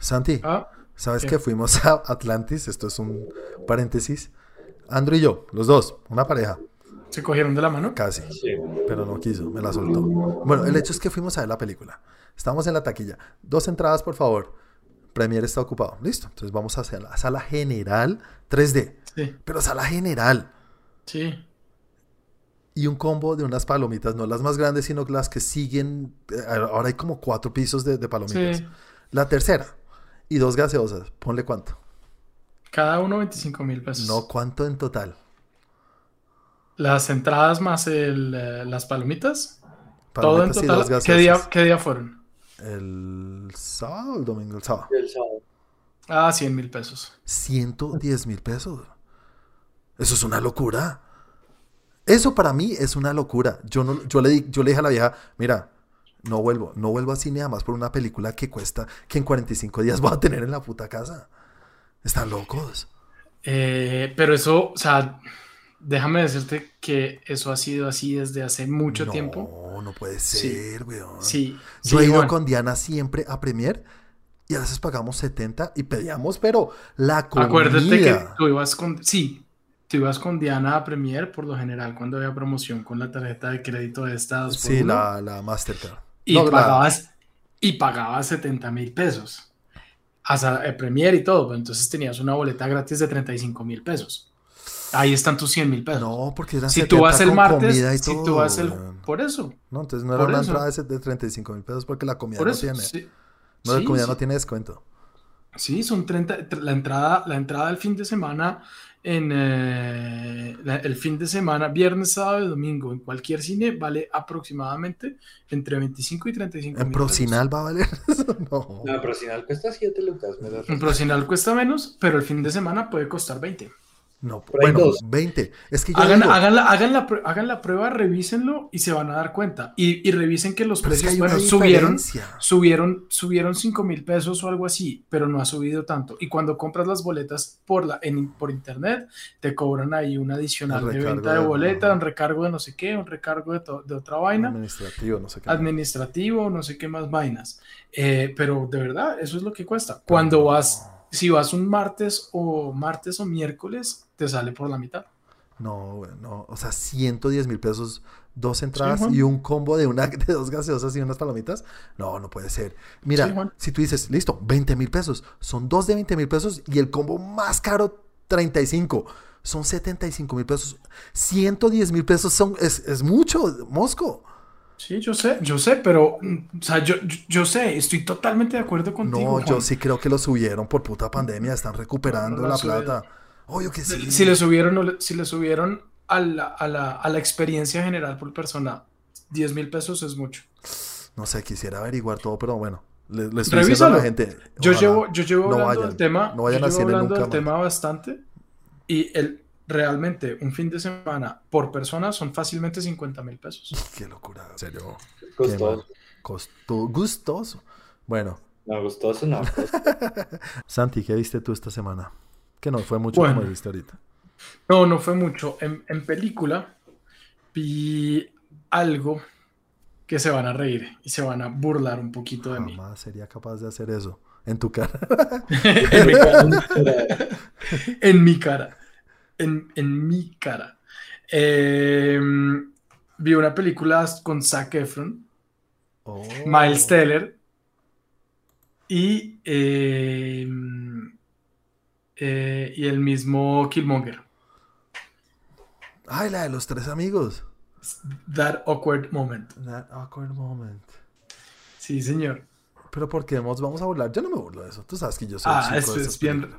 Santi, Ah, ¿sabes ¿qué? que fuimos a Atlantis? Esto es un paréntesis. Andrew y yo, los dos, una pareja, ¿se cogieron de la mano? casi. Sí. pero no quiso, me la soltó. Bueno, el hecho es que fuimos a ver la película. Estamos en la taquilla. Dos entradas, por favor. Premier está ocupado. Listo. Entonces vamos hacia la sala general 3D. Sí, Pero sala general. sí. Y un combo de unas palomitas, no las más grandes, sino las que siguen. eh, Ahora hay como cuatro pisos de, de palomitas. Sí. La tercera. Y dos gaseosas. Ponle cuánto. Cada uno 25 mil pesos. No, cuánto en total. Las entradas más el, eh, las palomitas. Todo en Palomitas total. ¿Qué día. ¿Qué día fueron? El sábado o el domingo, el sábado. El sábado. Ah, 100 mil pesos. 110 mil pesos. Eso es una locura. Eso para mí es una locura. Yo, no, yo, le, di- yo le dije a la vieja, mira, no vuelvo, no vuelvo a cine además por una película que cuesta, que en 45 días voy a tener en la puta casa. Están locos. Eh, pero eso, o sea, déjame decirte que eso ha sido así desde hace mucho no, tiempo. no puede Sí. ser, weón. Sí, Yo sí, he ido con Diana siempre a Premier y a veces pagamos 70 y pedíamos, pero la comida. Acuérdate que tú ibas con, sí, tú ibas con Diana a Premier por lo general cuando había promoción con la tarjeta de crédito de Estados Sí, la, la Mastercard. y No, la- pagabas y pagabas 70 mil pesos hasta el Premier y todo, pero entonces tenías una boleta gratis de 35 mil pesos. Ahí están tus 100 mil pesos. No, porque eran si 70 tú vas el martes, comida y si tú vas el, por eso, No, entonces no era una eso. entrada de de 35 mil pesos porque la comida por no eso, tiene. sí. no, la comida sí. no tiene descuento. Sí, son 30, tr- la entrada, la entrada del fin de semana en eh, el fin de semana, viernes, sábado y domingo, en cualquier cine vale aproximadamente entre 25 y 35 En mil pesos. Procinal va a valer [laughs] eso. No. No, no cuesta 7 lucas. me da En. Procinal cuesta menos, pero el fin de semana puede costar 20. No, Por bueno, dos. 20. Es que yo Hagan, digo, hagan, la, hagan, la, hagan la prueba, revísenlo y se van a dar cuenta. Y, y revisen que los que precios, bueno, subieron, subieron, subieron 5 mil pesos o algo así, pero no ha subido tanto. Y cuando compras las boletas por, la, en, por internet, te cobran ahí un adicional de venta de de- boleta, un recargo de no sé qué, un recargo de, to- de otra vaina, Administrativo, no sé qué. administrativo, no sé qué más vainas. Eh, pero de verdad, eso es lo que cuesta. Cuando vas, si vas un martes o martes o miércoles, te sale por la mitad. No, no. O sea, 110 mil pesos, dos entradas y un combo de, una, [laughs] de dos gaseosas y unas palomitas. No, no puede ser. Mira, Sí, si tú dices, listo, 20 mil pesos, son dos de 20 mil pesos y el combo más caro, 35. Son 75 mil pesos. 110 mil pesos son, es, es mucho, Mosco. Sí, yo sé, yo sé, pero, mm, o sea, yo, yo, yo sé, estoy totalmente de acuerdo contigo. No, yo sí creo que lo subieron por puta pandemia, están recuperando No, no la la plata. Obvio que sí. Si le subieron, si le subieron a la, a la, a la experiencia general por persona, 10 mil pesos es mucho. No sé, quisiera averiguar todo, pero bueno, le, le estoy diciendo a la gente. Yo llevo, yo llevo no hablando vayan, del tema, no vayan yo llevo hablando nunca del más. tema bastante y el, realmente un fin de semana por persona son fácilmente 50 mil pesos. Qué locura, en serio. Costoso. Costo- gustoso. Bueno, No, gustoso no. [laughs] Santi, ¿qué viste tú esta semana? Que no fue mucho Bueno. como viste ahorita. No, no fue mucho. En, en película vi algo que se van a reír y se van a burlar un poquito de mí. Jamás sería capaz de hacer eso. En tu cara. [laughs] en mi cara. en mi cara. En, en mi cara. Eh, vi una película con Zac Efron, Oh. Miles Teller y, eh, eh, y el mismo Killmonger. Ay, la de los tres amigos. That awkward moment. That awkward moment. Sí, señor. Pero ¿por qué nos vamos a burlar? Yo no me burlo de eso. Tú sabes que yo soy Ah, chico eso de es bien.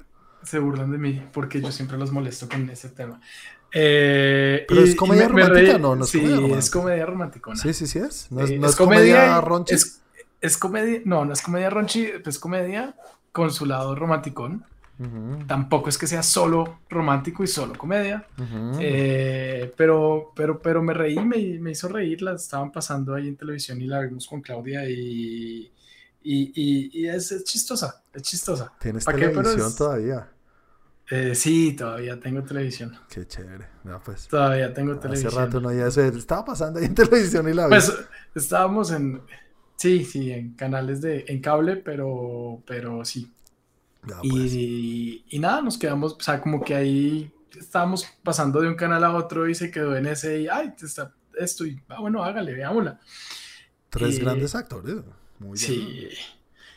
Se burlan de mí porque yo siempre los molesto con ese tema. Eh, Pero y- es comedia me- me romántica, ¿no? No es sí, comedia es romántica. comedia romántica. Sí, sí, sí es. No es, no es es comedia, comedia- ronchi. Es, es comedia, no, no es comedia ronchi, es comedia con su lado romanticón. Tampoco es que sea solo romántico y solo comedia. Eh, pero, pero, pero me reí, me, me hizo reír, la estaban pasando ahí en televisión y la vimos con Claudia y, y, y- y es, es chistosa, es chistosa. Tienes televisión es- todavía. Eh, sí, todavía tengo televisión, Qué chévere. Ya, pues. todavía tengo Hace televisión. rato no había eso. Estaba pasando ahí en televisión y la vi. Pues estábamos en, sí, sí, en canales de, en cable, pero, pero sí. Pues. Y, y nada, nos quedamos, o sea, como que ahí estábamos pasando de un canal a otro y se quedó en ese y, ay, está esto y, ah, bueno, hágale, veámosla. Tres y- grandes actores. Muy bien. Sí,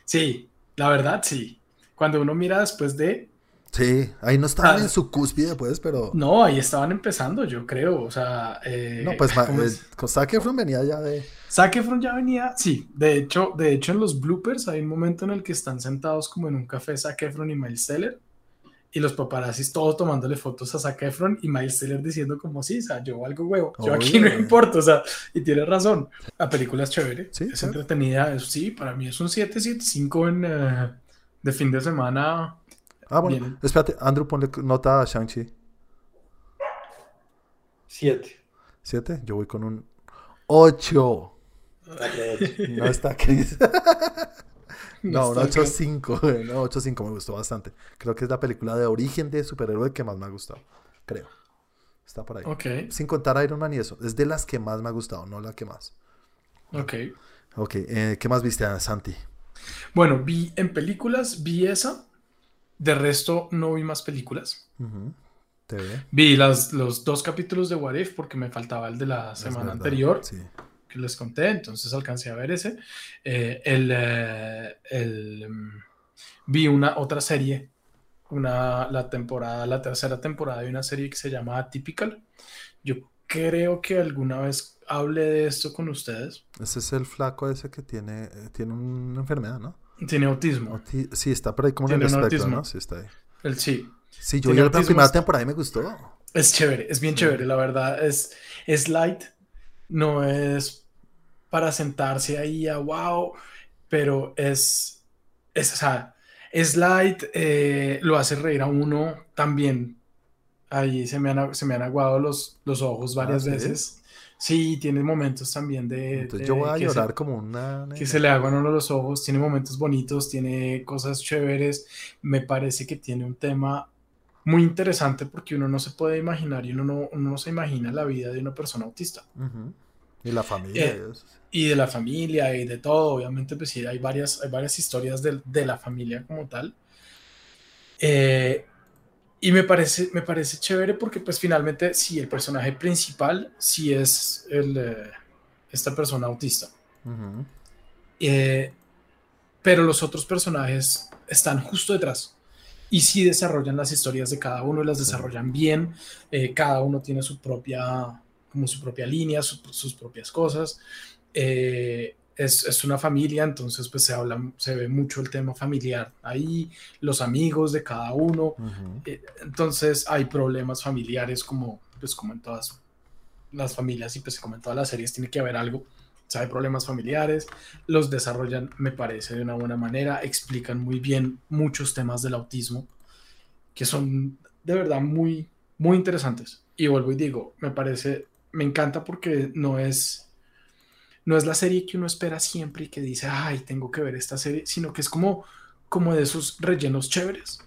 sí, la verdad, sí. Cuando uno mira después de, Sí, ahí no estaban Ah. en su cúspide, pues, pero. no, ahí estaban empezando, yo creo, o sea, eh, No, pues ¿cómo eh, Zac Efron venía ya de. Zac Efron ya venía, sí, de hecho, de hecho en los bloopers hay un momento en el que están sentados como en un café Zac Efron y Miles Teller y los paparazzis todos tomándole fotos a Zac Efron y Miles Teller diciendo como sí, o sea, yo valgo huevo, yo aquí no importo, o sea, y tiene razón, la película es chévere, Sí, es sí. entretenida, es- sí, para mí es un 775 en eh, de fin de semana, Ah, bueno, Bien. espérate, Andrew, ponle nota a Shang-Chi. Siete. ¿Siete? Yo voy con un 8. No está Chris. [laughs] No, está 8.5. güey, [laughs] No, 8.5 me gustó bastante. Creo que es la película de origen de superhéroe que más me ha gustado. Creo. Está por ahí. Ok, Sin contar Iron Man y eso. Es de las que más me ha gustado, no la que más. ok. Ok, eh, ¿qué más viste, Santi? Bueno, vi en películas, vi esa, de resto no vi más películas. Ujú, TV. Vi las, los dos capítulos de What If porque me faltaba el de la Es semana verdad, anterior Sí. Que les conté, entonces alcancé a ver ese. Eh, el, eh, el, mm, vi una otra serie, una, la temporada, la tercera temporada de una serie que se llama Atypical. Yo creo que alguna vez hablé de esto con ustedes. Ese es el flaco ese que tiene, tiene una enfermedad, ¿no? Tiene autismo. Auti- sí, está por ahí como en el espectro. ¿no? Sí, está ahí. El, sí, Sí, yo vi la primera temporada y me gustó. Es chévere, es bien chévere, la verdad. Es, es light, no es para sentarse ahí a wow, pero es, es, o sea, es light, eh, lo hace reír a uno también. Ahí se me han, se me han aguado los, los ojos varias Ah, ¿sí? veces. Sí, tiene momentos también de, Entonces de yo voy a se- llorar como una... que se le aguan a uno los ojos, tiene momentos bonitos, tiene cosas chéveres. Me parece que tiene un tema muy interesante porque uno no se puede imaginar y uno no, uno no se imagina la vida de una persona autista. Y la familia. Eh, y de la familia y de todo. Obviamente, pues sí, hay varias, hay varias historias de, de la familia como tal. Eh, y me parece, me parece chévere porque pues finalmente sí, el personaje principal sí es el, eh, esta persona autista. Eh, pero los otros personajes están justo detrás. Y sí desarrollan las historias de cada uno, las desarrollan bien. eh, cada uno tiene su propia, como su propia línea, su- sus propias cosas. Eh, es, es una familia, entonces pues se habla, se ve mucho el tema familiar ahí, los amigos de cada uno. Eh, entonces hay problemas familiares como, pues, como en todas las familias y pues como en todas las series tiene que haber algo. Sea, hay problemas familiares, los desarrollan, me parece, de una buena manera, explican muy bien muchos temas del autismo que son de verdad muy, muy interesantes. Y vuelvo y digo, me parece, me encanta porque no es, no es la serie que uno espera siempre y que dice, ay, tengo que ver esta serie, sino que es como, como de esos rellenos chéveres.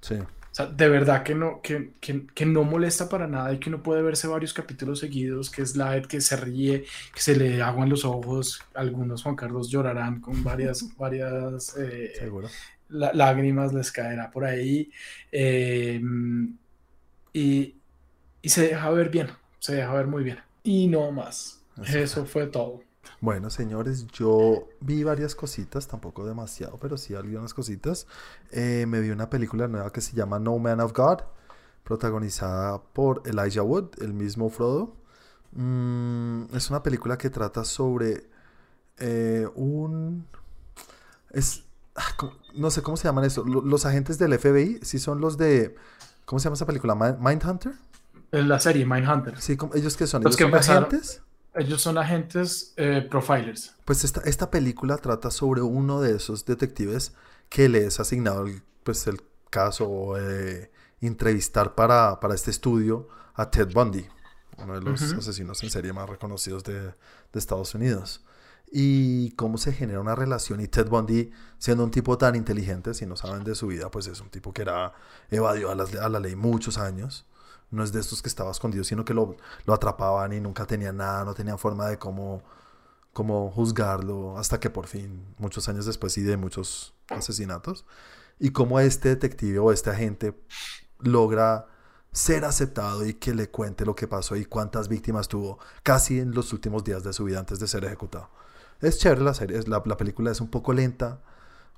Sí. Sea, de verdad que no, que, que, que no molesta para nada y que uno puede verse varios capítulos seguidos, que es light, que se ríe, que se le aguan los ojos. Algunos Juan Carlos llorarán con varias, [laughs] varias eh, lágrimas, les caerá por ahí. eh, y, y se deja ver bien, se deja ver muy bien. Y no más. Así Eso fue todo. Bueno, señores, yo vi varias cositas, tampoco demasiado, pero sí algunas cositas. Eh, me vi una película nueva que se llama No Man of God, protagonizada por Elijah Wood, el mismo Frodo. Mm, es una película que trata sobre eh, un... Es, ah, ¿cómo- no sé cómo se llaman eso. Lo- Los agentes del FBI, sí son los de... ¿Cómo se llama esa película? Mi- Mindhunter. En la serie Mindhunter. Sí, ellos que son, Los que son empezaron- agentes. Ellos son agentes eh, profilers. Pues esta, esta película trata sobre uno de esos detectives que le es asignado el, pues el caso o eh, entrevistar para, para este estudio a Ted Bundy, uno de los asesinos en serie más reconocidos de, de Estados Unidos. Y cómo se genera una relación y Ted Bundy, siendo un tipo tan inteligente, si no saben de su vida, pues es un tipo que era evadió a, a la ley muchos años. No es de estos que estaba escondido, sino que lo, lo atrapaban y nunca tenía nada, no tenía forma de cómo, cómo juzgarlo, hasta que por fin, muchos años después y de muchos asesinatos, y cómo este detective o este agente logra ser aceptado y que le cuente lo que pasó y cuántas víctimas tuvo casi en los últimos días de su vida antes de ser ejecutado. Es chévere la serie, la, la película es un poco lenta,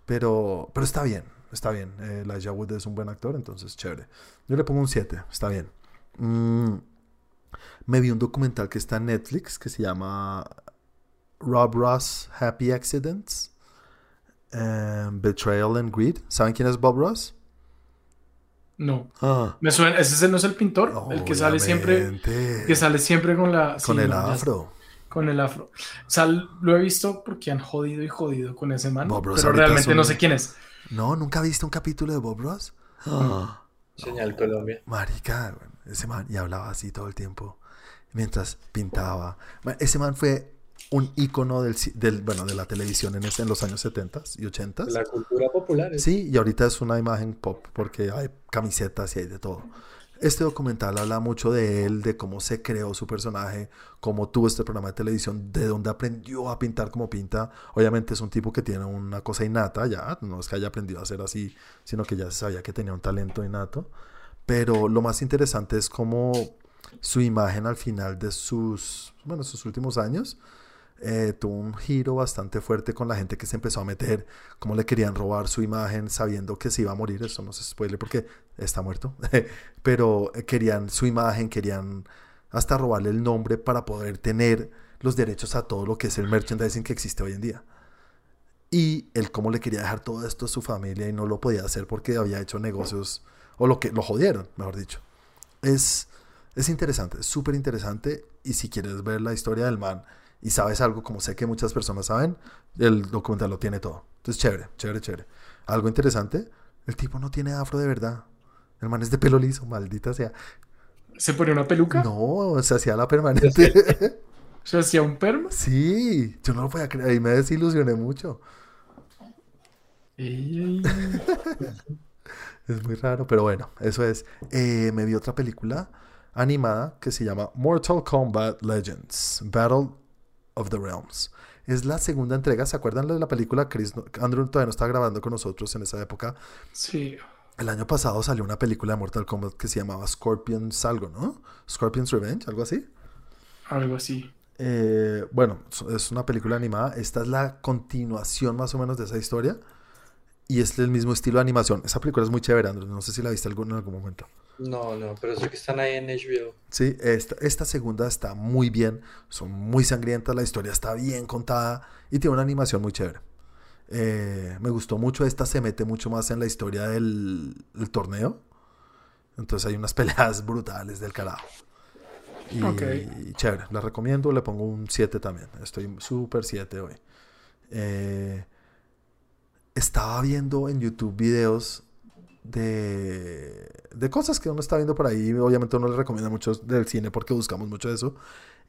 pero, pero está bien, está bien. Eh, Elijah Wood es un buen actor, entonces chévere. Yo le pongo un 7, está bien. Mm, me vi un documental que está en Netflix que se llama Rob Ross Happy Accidents, eh, Betrayal and Greed. ¿Saben quién es Bob Ross? No. Ah, Me suena, ese no es el pintor, el que sale siempre, que sale siempre con la, sí, con el no, ya- afro. con el afro. O sea, lo he visto porque han jodido y jodido con ese man, Bob Ross pero realmente no sé quién es. No, ¿nunca viste un capítulo de Bob Ross? Ah, Señal Colombia. marica, güey, ese man, y hablaba así todo el tiempo, mientras pintaba. Ese man fue un ícono del, del, bueno, de la televisión en, los años 70 y 80 La cultura popular. es- Sí, y ahorita es una imagen pop porque hay camisetas y hay de todo. Este documental habla mucho de él, de cómo se creó su personaje, cómo tuvo este programa de televisión, de dónde aprendió a pintar como pinta. Obviamente es un tipo que tiene una cosa innata ya, no es que haya aprendido a hacer así, sino que ya se sabía que tenía un talento innato. Pero lo más interesante es cómo su imagen al final de sus, bueno, sus últimos años eh, tuvo un giro bastante fuerte con la gente que se empezó a meter, cómo le querían robar su imagen sabiendo que se iba a morir, eso no se spoile porque está muerto, [laughs] pero eh, querían su imagen, querían hasta robarle el nombre para poder tener los derechos a todo lo que es el merchandising que existe hoy en día. Y él cómo le quería dejar todo esto a su familia y no lo podía hacer porque había hecho negocios, o lo que lo jodieron, mejor dicho. Es, es interesante, es súper interesante. Y si quieres ver la historia del man y sabes algo, como sé que muchas personas saben, el documental lo tiene todo. Entonces, chévere, chévere, chévere. Algo interesante, el tipo no tiene afro de verdad. El man es de pelo liso, maldita sea. ¿Se pone una peluca? No, se hacía la permanente. [laughs] ¿Se hacía un perma? sí, yo no lo podía creer y me desilusioné mucho. [laughs] Es muy raro, pero bueno, eso es. Eh, me vi otra película animada que se llama Mortal Kombat Legends, Battle of the Realms. Es la segunda entrega, ¿se acuerdan de la película? Chris, no- Andrew todavía no estaba grabando con nosotros en esa época. Sí. El año pasado salió una película de Mortal Kombat que se llamaba Scorpions algo, ¿no? Scorpions Revenge, algo así. Algo así. Eh, bueno, es una película animada. Esta es la continuación más o menos de esa historia. Y es el mismo estilo de animación. Esa película es muy chévere, Andrew. No sé si la viste algún- en algún momento. No, no, pero sé que están ahí en HBO. Sí, esta, esta segunda está muy bien, son muy sangrientas, la historia está bien contada y tiene una animación muy chévere. Eh, me gustó mucho, esta se mete mucho más en la historia del, del torneo. Entonces hay unas [laughs] peleas brutales del carajo. Y Ok. chévere, la recomiendo, le pongo un 7 también. Estoy súper 7 hoy. Eh, estaba viendo en YouTube videos de, de cosas que uno está viendo por ahí. Obviamente uno le recomienda mucho del cine porque buscamos mucho eso.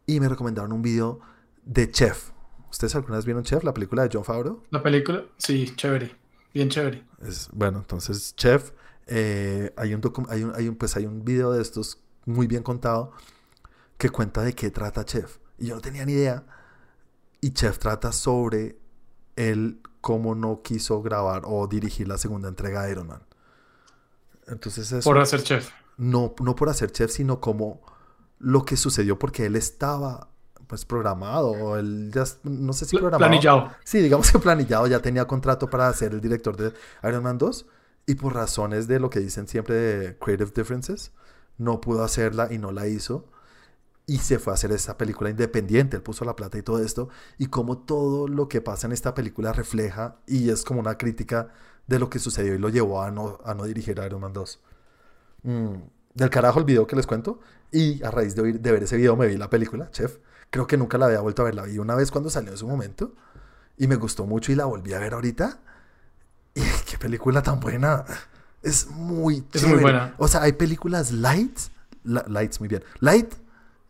Y me recomendaron un video de Chef. ¿Ustedes alguna vez vieron Chef, la película de John Favreau? La película, sí, chévere. Bien chévere. Es, bueno, entonces Chef, eh, hay, un hay, un, hay, un, pues hay un video de estos muy bien contado que cuenta de qué trata Chef. Y yo no tenía ni idea. Y Chef trata sobre él cómo no quiso grabar o dirigir la segunda entrega de Iron Man. Entonces es Por hacer chef. no, no por hacer chef, sino como lo que sucedió porque él estaba pues programado, o él ya, no sé si programado. Planillado. Sí, digamos que planillado, ya tenía contrato para ser el director de Iron Man 2 y por razones de lo que dicen siempre de creative differences, no pudo hacerla y no la hizo y se fue a hacer esa película independiente, él puso la plata y todo esto y como todo lo que pasa en esta película refleja y es como una crítica de lo que sucedió y lo llevó a no, a no dirigir Iron Man 2. Mm, del carajo el video que les cuento. Y a raíz de, oír, de ver ese video me vi la película, Chef. Creo que nunca la había vuelto a ver. La vi una vez cuando salió en su momento. Y me gustó mucho y la volví a ver ahorita. Y qué película tan buena. Es muy Es muy buena. O sea, hay películas light. la- lights, muy bien. Light.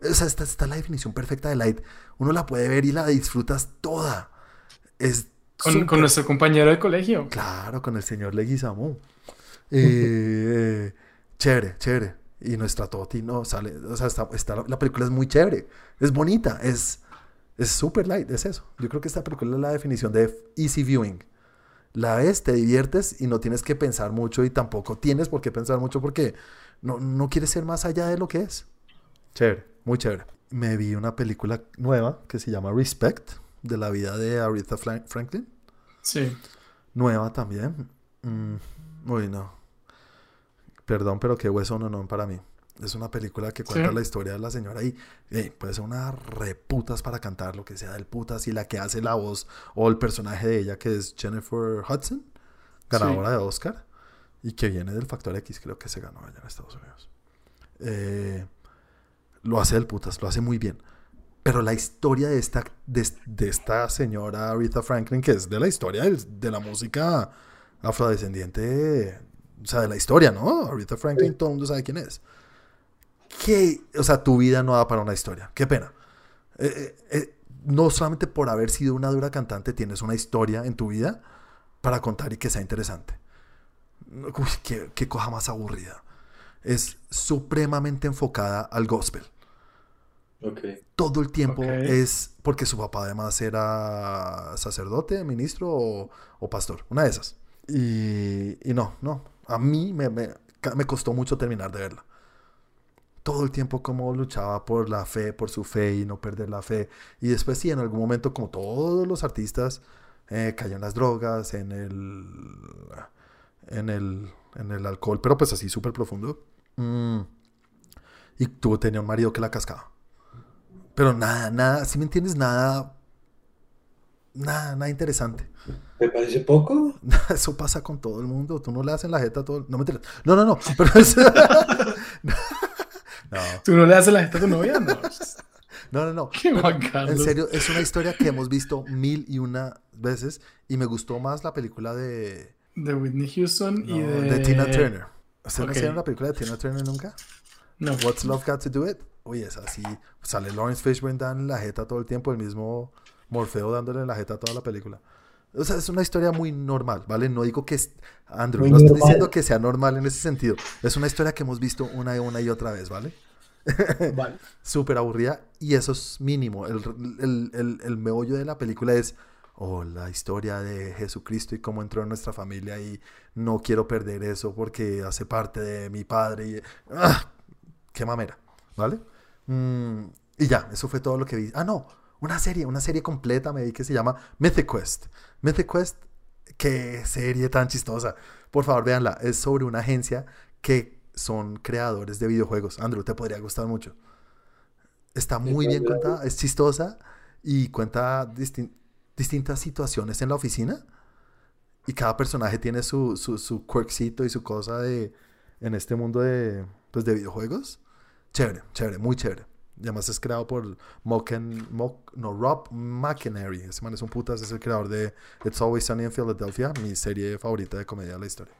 O sea, esta está la definición perfecta de light. Uno la puede ver y la disfrutas toda. Es Con, con nuestro compañero de colegio. Claro, con el señor Leguizamo. Eh, [laughs] chévere, chévere. Y nuestra Toti no sale. O sea, está, está- la película es muy chévere. Es bonita. Es es súper light. Es eso. Yo creo que esta película es la definición de easy viewing. La ves, te diviertes y no tienes que pensar mucho y tampoco tienes por qué pensar mucho porque no, no quieres ser más allá de lo que es. Chévere, muy chévere. Me vi una película nueva que se llama Respect, de la vida de Aretha Franklin. Sí. Nueva también. Mm, uy, no. Perdón, pero qué hueso no, no para mí. Es una película que cuenta Sí. la historia de la señora y eh, puede ser una reputas para cantar, lo que sea del putas, y la que hace la voz o el personaje de ella, que es Jennifer Hudson, ganadora de Oscar, y que viene del Factor X, creo que se ganó allá en Estados Unidos. Eh, lo hace del putas, lo hace muy bien. Pero la historia de esta, de, de esta señora Aretha Franklin, que es de la historia del- de, la música afrodescendiente, o sea, de la historia, ¿no? Aretha Franklin, todo el mundo sabe quién es. Que, o sea, tu vida no da para una historia. Qué pena. Eh, eh, eh, no solamente por haber sido una dura cantante tienes una historia en tu vida para contar y que sea interesante. Uy, qué, qué cosa más aburrida. Es supremamente enfocada al gospel Ok. todo el tiempo Ok. es porque su papá además era sacerdote, ministro o, o pastor, una de esas. Y, y no, no, a mí me, me, me costó mucho terminar de verla. Todo el tiempo como luchaba por la fe, por su fe y no perder la fe. Y después sí, en algún momento como todos los artistas, eh, cayó en las drogas, en el, en el, en el alcohol, pero pues así súper profundo. Mm. Y tuvo, tenía un marido que la cascaba. Pero nada, nada, si me entiendes, nada, nada, nada interesante. ¿Te parece poco? [laughs] Eso pasa con todo el mundo. Tú no le hacen la jeta a todo. No me. No, no, no. Pero es... [laughs] no, ¿Tú no le haces la gente a tu novia? No. [laughs] no, no, no. Qué Juan En serio, es una historia que hemos visto mil y una veces y me gustó más la película de, De Whitney Houston y no, de... de Tina Turner. ¿Ustedes no Ok. vieron la película de Tina Turner nunca? No. What's Love Got to Do It? Uy, es así. Sale Lawrence Fishburne dando la jeta todo el tiempo, el mismo Morfeo dándole la jeta a toda la película. O sea, es una historia muy normal, ¿vale? No digo que es... Andrew, Muy no estoy normal. diciendo que sea normal en ese sentido. Es una historia que hemos visto una y una y otra vez, ¿vale? [laughs] Vale. Súper aburrida y eso es mínimo. El, el, el, el meollo de la película es, oh, la historia de Jesucristo y cómo entró en nuestra familia y no quiero perder eso porque hace parte de mi padre y... ¡Ah! ¡Qué mamera! ¿Vale? Mm, y ya, eso fue todo lo que vi. Ah, no, una serie, una serie completa me vi que se llama Mythic Quest. Mythic Quest, qué serie tan chistosa. Por favor, véanla. Es sobre una agencia que son creadores de videojuegos. Andrew, te podría gustar mucho. Está muy bien contada, es chistosa y cuenta distin- distintas situaciones en la oficina. Y cada personaje tiene su, su, su quirkcito y su cosa de en este mundo de, pues, de videojuegos. Chévere, chévere, muy chévere. Y además es creado por Moken, Mok- no, Rob McInerney. Ese man es un putas, es el creador de It's Always Sunny in Philadelphia, mi serie favorita de comedia de la historia.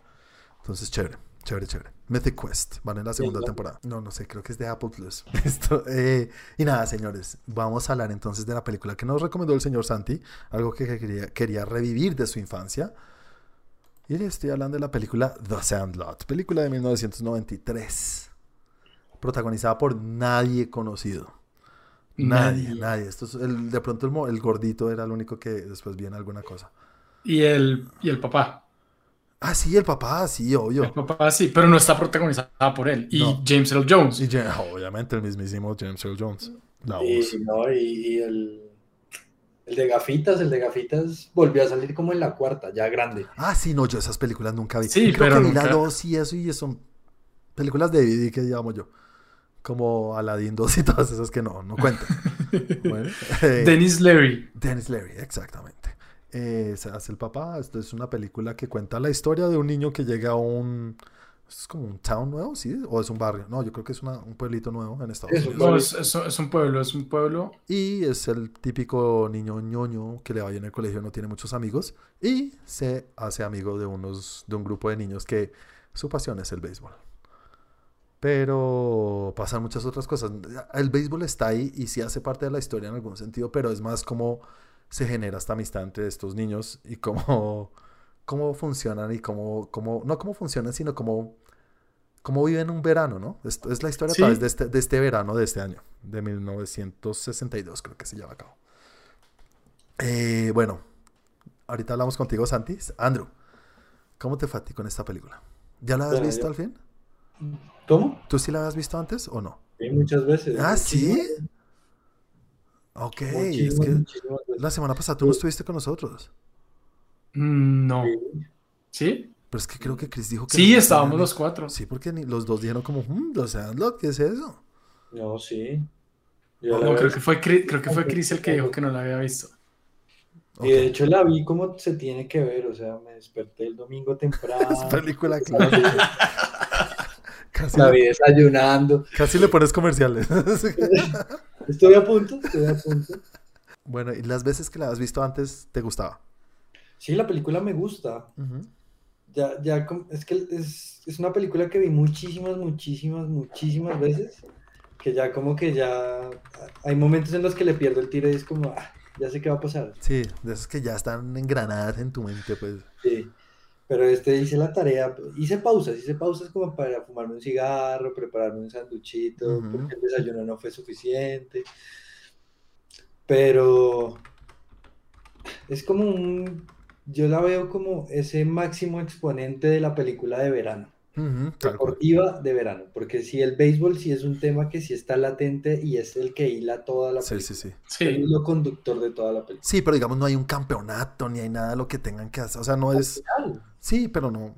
Entonces, chévere, chévere, chévere. Mythic Quest, van en la segunda ¿no? temporada. No, no sé, creo que es de Apple Plus. [laughs] Esto, eh, y nada, señores, vamos a hablar entonces de la película que nos recomendó el señor Santi, algo que quería, quería revivir de su infancia. Y le estoy hablando de la película The Sandlot, película de 1993, protagonizada por nadie conocido. Nadie, nadie. Nadie. Esto es el- de pronto el, el gordito era el único que después viene alguna cosa. Y el, y el papá. Ah, sí, el papá, sí, El obvio. papá sí, pero no está protagonizada por él. Y No. James Earl Jones. Y ya- obviamente el mismísimo James Earl Jones. La voz. Y, no, y, y el, el de gafitas, el de gafitas volvió a salir como en la cuarta, ya grande. Ah, sí, no, yo esas películas nunca vi. Sí, Creo pero que vi la nunca- 2 y eso, y son películas de DVD que llamo yo. Como Aladdin 2 y todas esas que no, no cuentan. [laughs] Bueno, eh, Dennis Leary. Dennis Leary, exactamente. Eh, se hace el papá. Esto es una película que cuenta la historia de un niño que llega a un, Es como un town nuevo, ¿sí? ¿O es un barrio? No, yo creo que es una- un pueblito nuevo en Estados Es un Unidos. No, es, es- es un pueblo, es un pueblo. Y es el típico niño ñoño que le va bien en el colegio, no tiene muchos amigos. Y se hace amigo de, unos, de un grupo de niños que su pasión es el béisbol. Pero pasan muchas otras cosas. El béisbol está ahí y sí hace parte de la historia en algún sentido, pero es más como se genera esta amistad entre estos niños y cómo, [laughs] cómo funcionan y cómo, cómo, no cómo funcionan, sino cómo, cómo viven un verano, ¿no? Esto es la historia Sí. a través de este, de este verano de este año, de 1962 creo que se lleva a cabo. Eh, bueno, ahorita hablamos contigo, Santi. Andrew, ¿cómo te fue a ti con esta película? ¿Ya la has Bueno, visto yo- al fin? ¿Cómo? ¿Tú sí la habías visto antes o no? Sí, muchas veces. Ah, ¿sí? muchísimas, Ok, es que la semana pasada tú no estuviste con nosotros. Mm, No. Sí. Pero es que creo que Chris dijo que... Sí, no estábamos los cuatro. Sí, porque ni- los dos dijeron como, "Hmm, los Sandlot, ¿qué es eso? No, sí. Yo No, la creo que fue Chris, creo que fue Chris el que dijo que no la había visto. Y de hecho la vi como se tiene que ver, o sea, me desperté el domingo [laughs] temprano. Es película [laughs] clásica. Casi, le, desayunando. casi le pones comerciales. [laughs] Estoy a punto, estoy a punto. bueno, y las veces que la has visto antes, ¿te gustaba? Sí, la película me gusta. Ya, ya, es que es, es una película que vi muchísimas, muchísimas, muchísimas veces. Que ya como que ya hay momentos en los que le pierdo el tiro y es como, ah, ya sé qué va a pasar. Sí, de esas que ya están engranadas en tu mente, pues. Sí. Pero este hice la tarea, hice pausas, hice pausas como para fumarme un cigarro, prepararme un sanduchito, porque el desayuno no fue suficiente. Pero es como un, yo la veo como ese máximo exponente de la película de verano, deportiva de verano, porque si el béisbol sí es un tema que sí está latente y es el que hila toda la Sí, película. sí, sí. Es Sí. el hilo conductor de toda la película. Sí, pero digamos no hay un campeonato ni hay nada de lo que tengan que hacer. O sea, no es... Final. Sí, pero no.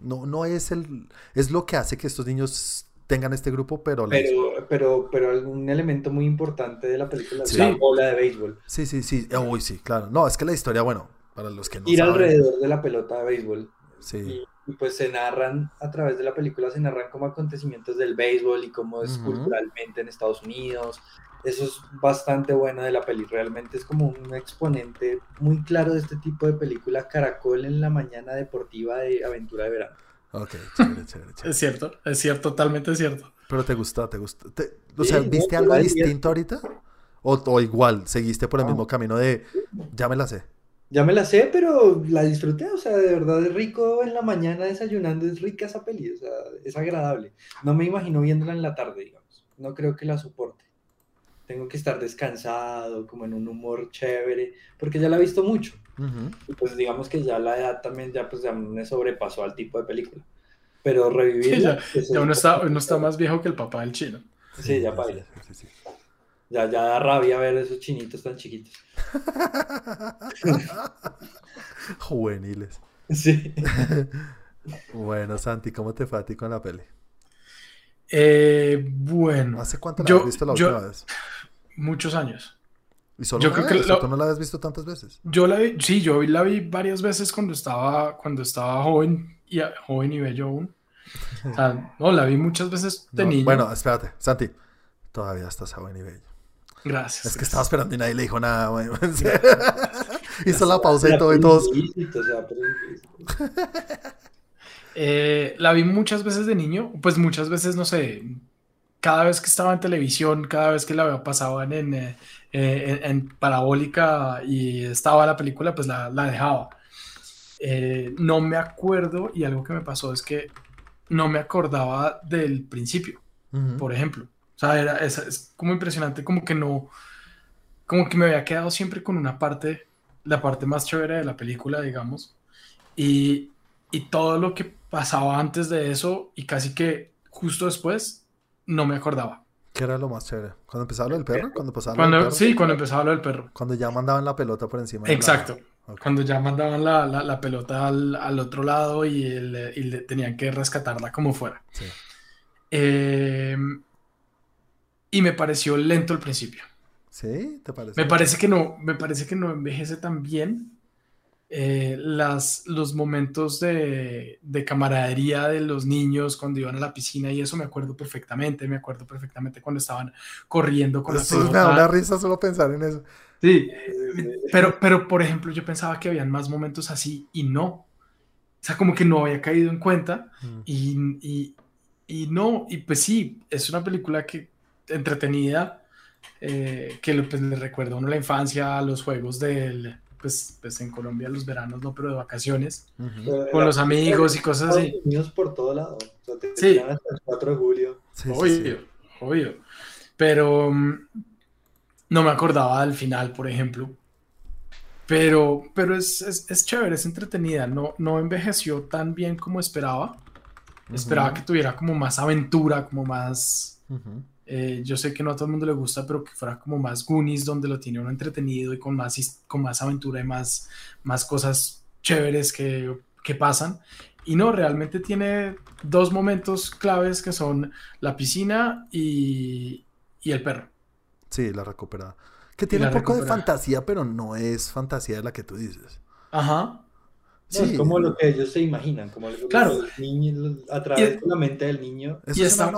No, no es el... Es lo que hace que estos niños tengan este grupo, pero... Pero, pero, pero algún elemento muy importante de la película es Sí. la bola de béisbol. Sí, sí, sí. Uy, sí, claro. No, es que la historia, bueno, para los que no Ir saben... alrededor de la pelota de béisbol. Sí. Y, y pues se narran, a través de la película, se narran como acontecimientos del béisbol y cómo es culturalmente en Estados Unidos. Eso es bastante bueno de la peli. Realmente es como un exponente muy claro de este tipo de película Caracol en la mañana deportiva de aventura de verano. Ok, chévere, chévere, chévere. Es cierto, es cierto, totalmente cierto. Pero te gustó, te gustó. Te- o Sí, sea, ¿viste algo distinto ahorita? O, o igual, seguiste por el No. mismo camino de... Ya me la sé. Ya me la sé, pero la disfruté, o sea, de verdad es rico en la mañana desayunando, es rica esa peli, o sea, es agradable. No me imagino viéndola en la tarde, digamos. No creo que la soporte. Tengo que estar descansado, como en un humor chévere, porque ya la he visto mucho. Y pues digamos que ya la edad también ya pues ya me sobrepasó al tipo de película. Pero Sí, revivirla, ya, uno, está, uno está más viejo que el papá del chino. Sí, ya sí, baila. sí, sí, sí. ya, ya da rabia ver esos chinitos tan chiquitos. [laughs] Juveniles. Sí. [laughs] Bueno, Santi, ¿cómo te fue a ti con la peli? Eh, bueno, ¿Hace cuánto la Yo- has visto la yo- última vez? Muchos años. ¿Y solo yo creo que tú no la has visto tantas veces? Yo la vi, sí, yo la vi varias veces cuando estaba, cuando estaba joven y joven y bello aún. O sea, no, la vi muchas veces de No, niño. Bueno, espérate, Santi. Todavía estás a buen nivel. gracias. Es que gracias. estaba esperando y nadie le dijo nada, güey. [laughs] [laughs] Hizo la pausa y todo y todos. [laughs] Eh, la vi muchas veces de niño, pues muchas veces, no sé, cada vez que estaba en televisión, cada vez que la pasaban en, eh, eh, en, en parabólica y estaba la película, pues la, la dejaba. Eh, no me acuerdo y algo que me pasó es que no me acordaba del principio, Ujú. por ejemplo. O sea, era, es, es como impresionante, como que no, como que me había quedado siempre con una parte, la parte más chévere de la película, digamos, y, y todo lo que pasaba antes de eso y casi que justo después, no me acordaba. ¿Qué era lo más chévere? ¿Cuando empezaba lo del perro? ¿Cuando pasaba lo del Cuando, perro? sí, cuando empezaba lo del perro. Cuando ya mandaban la pelota por encima. de la- Exacto. Ok. Cuando ya mandaban la, la- la pelota al, al otro lado y, el- y le tenían que rescatarla como fuera. Sí. Eh, y me pareció lento al principio. ¿Sí? ¿Te parece? Me parece que no, me parece que no envejece tan bien. Eh, las, los momentos de, de, camaradería de los niños cuando iban a la piscina y eso me acuerdo perfectamente, me acuerdo perfectamente cuando estaban corriendo con eso la pelota. Me da una risa solo pensar en eso. Sí, pero, pero por ejemplo yo pensaba que habían más momentos así y no. O sea, como que no había caído en cuenta mm. y, y, y, no, y pues sí, es una película que entretenida, eh, que pues, le recuerda a uno la infancia, los juegos del pues, pues en Colombia los veranos no, pero de vacaciones, con los amigos y cosas así. Niños por todo lado. sí. Hasta el 4 de julio. obvio, obvio. Pero mm, no me acordaba al final, por ejemplo. Pero, pero es, es, es, chévere, es entretenida. No, no envejeció tan bien como esperaba. Esperaba que tuviera como más aventura, como más... Eh, yo sé que no a todo el mundo le gusta, pero que fuera como más Goonies, donde lo tiene uno entretenido y con más, con más aventura y más, más cosas chéveres que, que pasan. Y no, realmente tiene dos momentos claves que son la piscina y, y el perro. Sí, la recuperada. Que tiene un poco de fantasía, pero no es fantasía de la que tú dices. Ajá es como lo que ellos se imaginan, como lo claro. a través de la mente del niño. Eso y, está,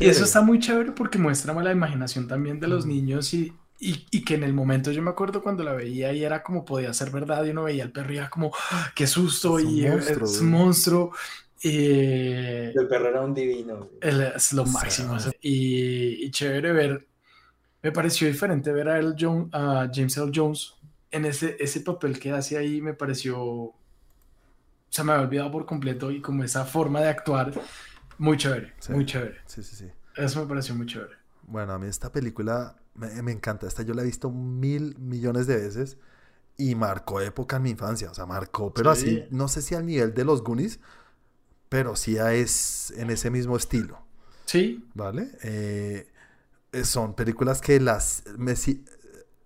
y, eso está muy chévere porque muestra la imaginación también de los niños y, y, que en el momento yo me acuerdo cuando la veía y era como podía ser verdad y uno veía al perro y era como, ¡Ah, qué susto y es un monstruo. el perro era un divino. es lo máximo. y, chévere ver, me pareció diferente ver a, él, John, a James L. Jones en ese, ese papel que hace ahí, me pareció se me había olvidado por completo y como esa forma de actuar, muy chévere, muy chévere. Sí, sí, sí. Eso me pareció muy chévere. Bueno, a mí esta película me, me, encanta. Esta yo la he visto mil millones de veces y marcó época en mi infancia. O sea, marcó, pero así, no sé si al nivel de los Goonies, pero sí es en ese mismo estilo. Sí. ¿Vale? Eh, son películas que las,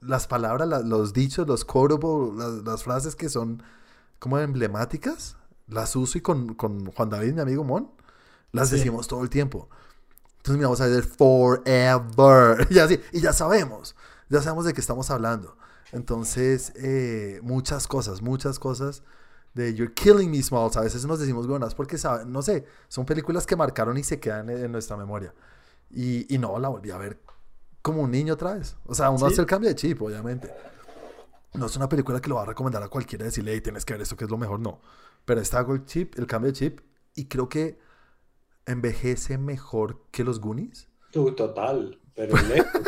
las palabras, los dichos, los quotable, las, las frases que son como emblemáticas, las uso y con, con Juan David, mi amigo Mon, las decimos todo el tiempo. Entonces miramos a ver forever. [laughs] Y así, y ya sabemos, ya sabemos de qué estamos hablando. Entonces, eh, muchas cosas, muchas cosas de You're Killing Me Smalls. A veces nos decimos buenas porque, no sé, son películas que marcaron y se quedan en, nuestra memoria. Y, y, no, la volví a ver como un niño otra vez. O sea, uno hace el cambio de chip, obviamente. No es una película que lo va a recomendar a cualquiera decirle, hey, tienes que ver esto que es lo mejor, no. Pero está el chip, el cambio de chip, y creo que envejece mejor que los Goonies. total, pero [laughs] lejos.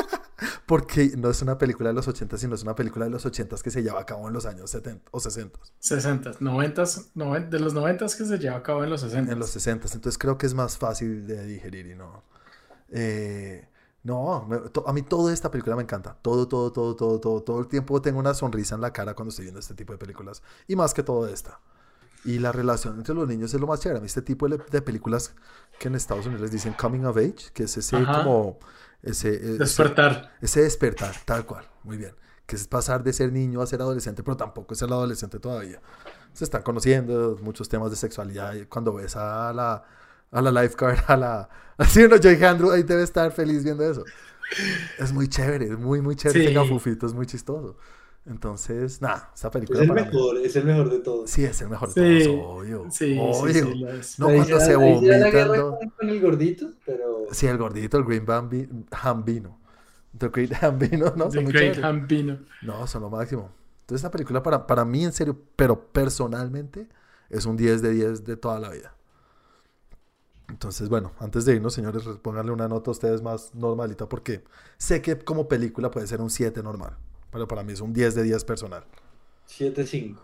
Porque no es una película de los 80, sino es una película de los 80 que se lleva a cabo en los años 70 o 60. 60, 90, 90 de los 90 que se lleva a cabo en los 60. En los 60, entonces creo que es más fácil de digerir y no. Eh, no, a mí toda esta película me encanta. Todo, todo, todo, todo, todo. Todo el tiempo tengo una sonrisa en la cara cuando estoy viendo este tipo de películas. Y más que todo esta. Y la relación entre los niños es lo más chévere. A mí este tipo de, películas que en Estados Unidos les dicen coming of age, que es ese como... Ese, e, despertar. Ese, despertar, tal cual. Muy bien. Que es pasar de ser niño a ser adolescente, pero tampoco es ser adolescente todavía. Se están conociendo muchos temas de sexualidad. Y cuando ves a la a la lifeguard, a la... [laughs] Así uno, Joy Andrew ahí debe estar feliz viendo eso. Es muy chévere, es muy, muy chévere. Sí. es muy chistoso. Entonces, nada, esa película. Es el mejor, es el mejor de todos. Sí, es el mejor de todos, obvio. Sí, obvio. Sí, no cuando se vomita. con el gordito, pero. Sí, el gordito, el Green Bambi, Hambino. The Great [laughs] Hambino, ¿no? The Great Hambino. No, son lo máximo. Entonces, esta película para, para mí, en serio, pero personalmente, es un 10 de 10 de toda la vida. Entonces, bueno, antes de irnos, señores, pónganle una nota a ustedes más normalita porque sé que como película puede ser un 7 normal, pero para mí es un 10 de 10 personal. 7-5.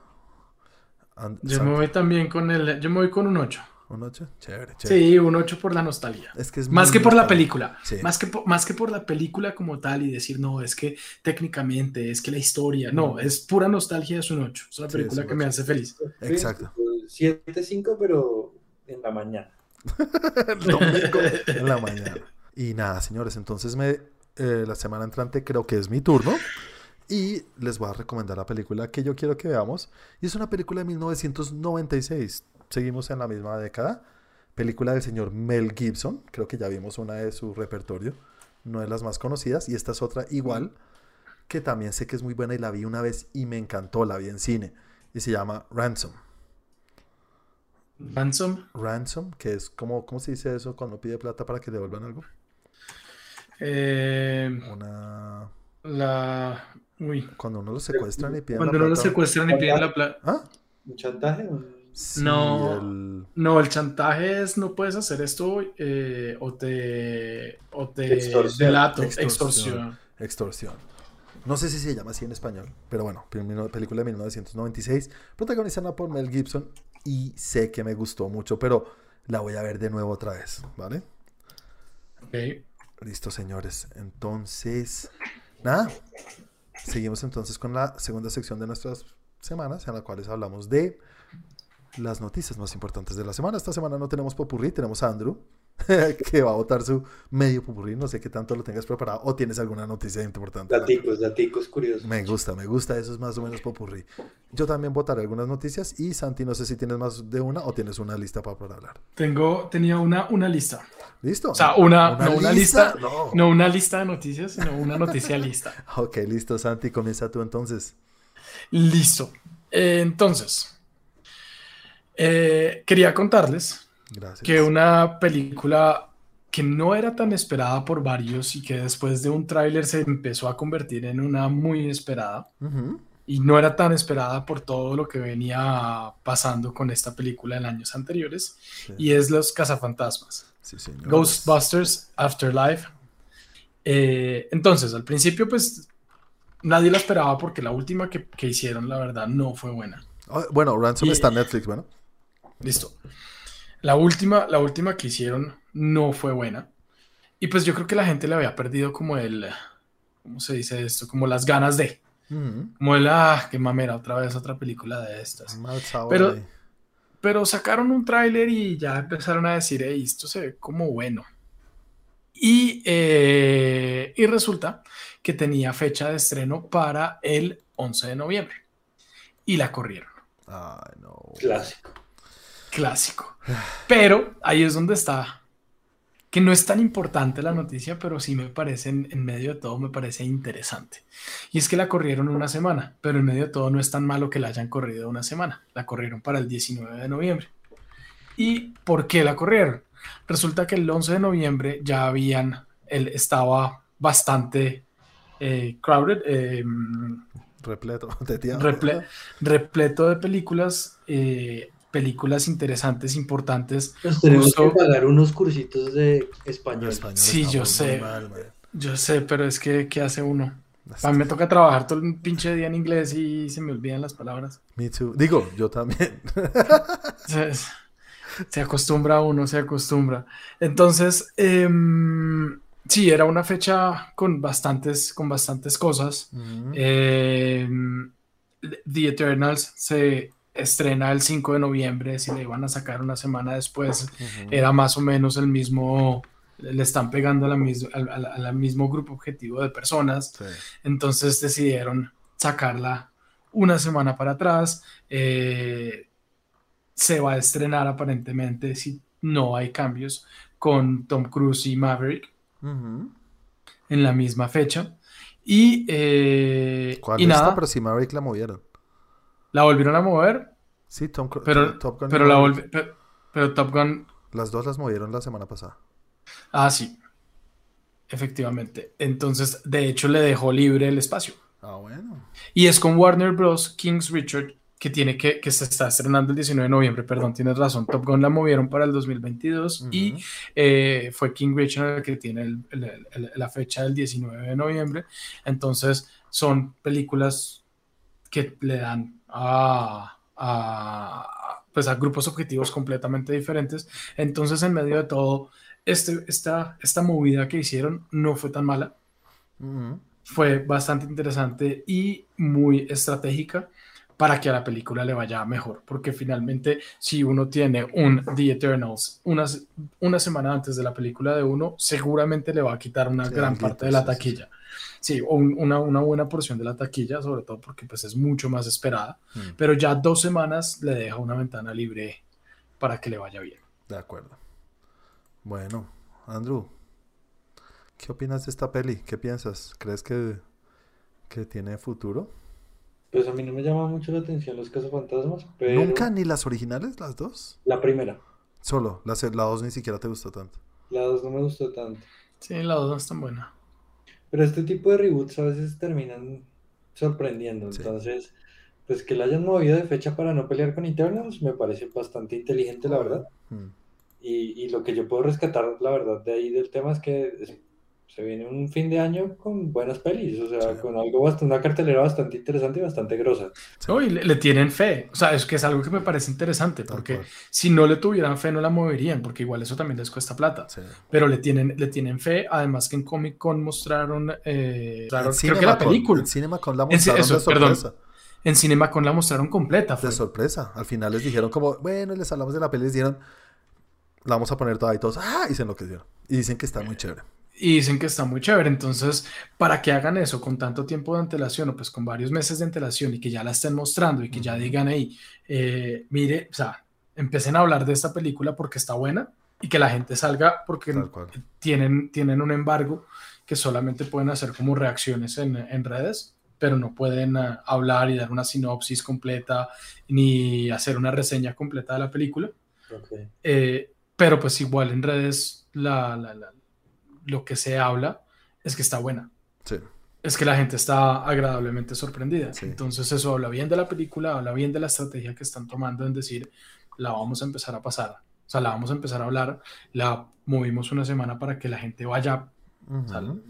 Yo me voy también con el... Yo me voy con un 8. ¿Un 8? Chévere, chévere. Sí, un 8 por la nostalgia. Es que es más que por la película. Más, que por, más que por la película como tal y decir, no, es que técnicamente, es que la historia. No, es pura nostalgia, es un 8. Es una película que me hace feliz. Exacto. 7-5, pero en la mañana. [laughs] en la mañana. Y nada, señores, entonces me, eh, la semana entrante creo que es mi turno. Y les voy a recomendar la película que yo quiero que veamos. Y es una película de 1996. Seguimos en la misma década. Película del señor Mel Gibson. Creo que ya vimos una de su repertorio. No es las más conocidas. Y esta es otra igual. Que también sé que es muy buena y la vi una vez y me encantó. La vi en cine. y se llama Ransom. Ransom. Ransom, que es como, ¿cómo se dice eso cuando pide plata para que devuelvan algo? Eh, Una... la. Uy. Cuando uno lo secuestran y piden Cuando la no lo plata. secuestran y piden la plata. ¿Ah? ¿Un chantaje? Sí, No. el- No, el chantaje es no puedes hacer esto eh, o te. o te Extorsión. delato. Extorsión. Extorsión. Extorsión. No sé si se llama así en español, pero bueno, película de 1996, protagonizada por Mel Gibson y sé que me gustó mucho, pero la voy a ver de nuevo otra vez, ¿vale? Ok. Listo, señores. Entonces, nada. Seguimos entonces con la segunda sección de nuestras semanas, en la cual hablamos de las noticias más importantes de la semana. Esta semana no tenemos popurrí, tenemos a Andrew, [laughs] que va a votar su medio popurrí. No sé qué tanto lo tengas preparado o tienes alguna noticia importante. Daticos, daticos curiosos. Me gusta, me gusta, eso es más o menos popurrí. Yo también votaré algunas noticias y Santi, no sé si tienes más de una o tienes una lista para, para hablar. Tengo, tenía una, una lista. ¿Listo? O sea, una, no una lista. No. No una lista de noticias, sino una noticia lista. [laughs] Ok, listo, Santi, comienza tú entonces. Listo. Eh, entonces, eh, quería contarles Gracias. que una película que no era tan esperada por varios y que después de un tráiler se empezó a convertir en una muy esperada Ujú. y no era tan esperada por todo lo que venía pasando con esta película en años anteriores Sí. y es Los Cazafantasmas. Sí. Ghostbusters Afterlife. Eh, entonces, al principio, pues nadie la esperaba porque la última que, que hicieron, la verdad, no fue buena. Ah, bueno, Ransom Y- está en Netflix, bueno. Listo. La última, la última que hicieron no fue buena. Y pues yo creo que la gente le había perdido como el, ¿cómo se dice esto? Como las ganas de, Ujú. como el, ah, qué mamera, otra vez otra película de estas. Mal sabor Pero-. Pero sacaron un tráiler y ya empezaron a decir, "Ey, esto se ve como bueno. Y, eh, y resulta que tenía fecha de estreno para el 11 de noviembre. Y la corrieron. Ay, no. Clásico. Clásico. Pero ahí es donde está. Que no es tan importante la noticia, pero sí me parece, en, en medio de todo, me parece interesante. Y es que la corrieron una semana, pero en medio de todo no es tan malo que la hayan corrido una semana. La corrieron para el 19 de noviembre. ¿Y por qué la corrieron? Resulta que el 11 de noviembre ya habían, él estaba bastante eh, crowded, eh, Repleto de repleto de películas, eh, películas interesantes, importantes. Nos tenemos Justo- que pagar unos cursitos de español. español Sí, yo sé. mal. Yo sé, pero es que, ¿qué hace uno? A mí me toca trabajar todo el pinche día en inglés y se me olvidan las palabras. Me too. Digo, yo también. [laughs] Se, se acostumbra uno, se acostumbra. Entonces, em, sí, era una fecha con bastantes, con bastantes cosas. Em, The Eternals se estrena el 5 de noviembre, si le iban a sacar una semana después, era más o menos el mismo, le están pegando a la mis- al, al- al mismo grupo objetivo de personas, Sí. entonces decidieron sacarla una semana para atrás, eh, se va a estrenar aparentemente, si no hay cambios, con Tom Cruise y Maverick. En la misma fecha. Y, eh, ¿Cuál y nada, Pero si Maverick la movieron. La volvieron a mover, Sí, Tom pero, Top Gun y pero, la volvi- pero, pero Top Gun Las dos las movieron la semana pasada. Ah, sí. Efectivamente. Entonces, de hecho, le dejó libre el espacio. Ah, bueno. Y es con Warner Bros. Kings Richard, que tiene que, que se está estrenando el 19 de noviembre. Perdón, tienes razón. Top Gun la movieron para el 2022 y eh, fue King Richard el que tiene el- el- el- la fecha del 19 de noviembre. Entonces, son películas que le dan a, a, pues a grupos objetivos completamente diferentes. Entonces, en medio de todo, este, esta, esta movida que hicieron no fue tan mala. Fue bastante interesante y muy estratégica para que a la película le vaya mejor, porque finalmente si uno tiene un The Eternals una, una semana antes de la película de uno, seguramente le va a quitar una Sí, gran parte de la sí, sí. Sí, un- una, una buena porción de la taquilla, sobre todo porque pues es mucho más esperada, Mm, pero ya dos semanas le deja una ventana libre para que le vaya bien. De acuerdo. Bueno, Andrew, ¿qué opinas de esta peli? ¿Qué piensas? ¿Crees que, que tiene futuro? Pues a mí no me llama mucho la atención los cazafantasmas, pero... ¿Nunca ni las originales, las dos? La primera. Solo, la, la dos ni siquiera te gustó tanto. La dos no me gustó tanto. Sí, la dos no es tan buena. Pero este tipo de reboots a veces terminan sorprendiendo. Sí. Entonces, pues que la hayan movido de fecha para no pelear con Eternals me parece bastante inteligente, la verdad. Mm. Y, y lo que yo puedo rescatar, la verdad, de ahí del tema es que se viene un fin de año con buenas pelis, o sea, Sí. con algo bastante, una cartelera bastante interesante y bastante grosa. No, y le, le tienen fe. O sea, es que es algo que me parece interesante, porque si no le tuvieran fe, no la moverían, porque igual eso también les cuesta plata. Sí. Pero le tienen, le tienen fe, además que en Comic Con mostraron, eh, mostraron, En creo que la CinemaCon- película. En CinemaCon la En ci- mostraron eso, de perdón. sorpresa. En CinemaCon la mostraron completa. fue. De sorpresa. Al final les dijeron como, bueno, les hablamos de la peli, les dijeron, la vamos a poner toda y todos, ah, y se enloquecieron. Y dicen que está muy chévere. Y dicen que está muy chévere. Entonces, para que hagan eso con tanto tiempo de antelación, o pues con varios meses de antelación y que ya la estén mostrando y que ya digan ahí, eh, mire, o sea, empiecen a hablar de esta película porque está buena y que la gente salga porque tienen, tienen un embargo que solamente pueden hacer como reacciones en, en redes, pero no pueden ah, hablar y dar una sinopsis completa ni hacer una reseña completa de la película. Ok. Eh, pero pues igual en redes la, la- la- lo que se habla es que está buena. Sí. Es que la gente está agradablemente sorprendida. Sí. Entonces eso habla bien de la película, habla bien de la estrategia que están tomando en decir, la vamos a empezar a pasar. O sea, la vamos a empezar a hablar, la movimos una semana para que la gente vaya, o sea, Ujú.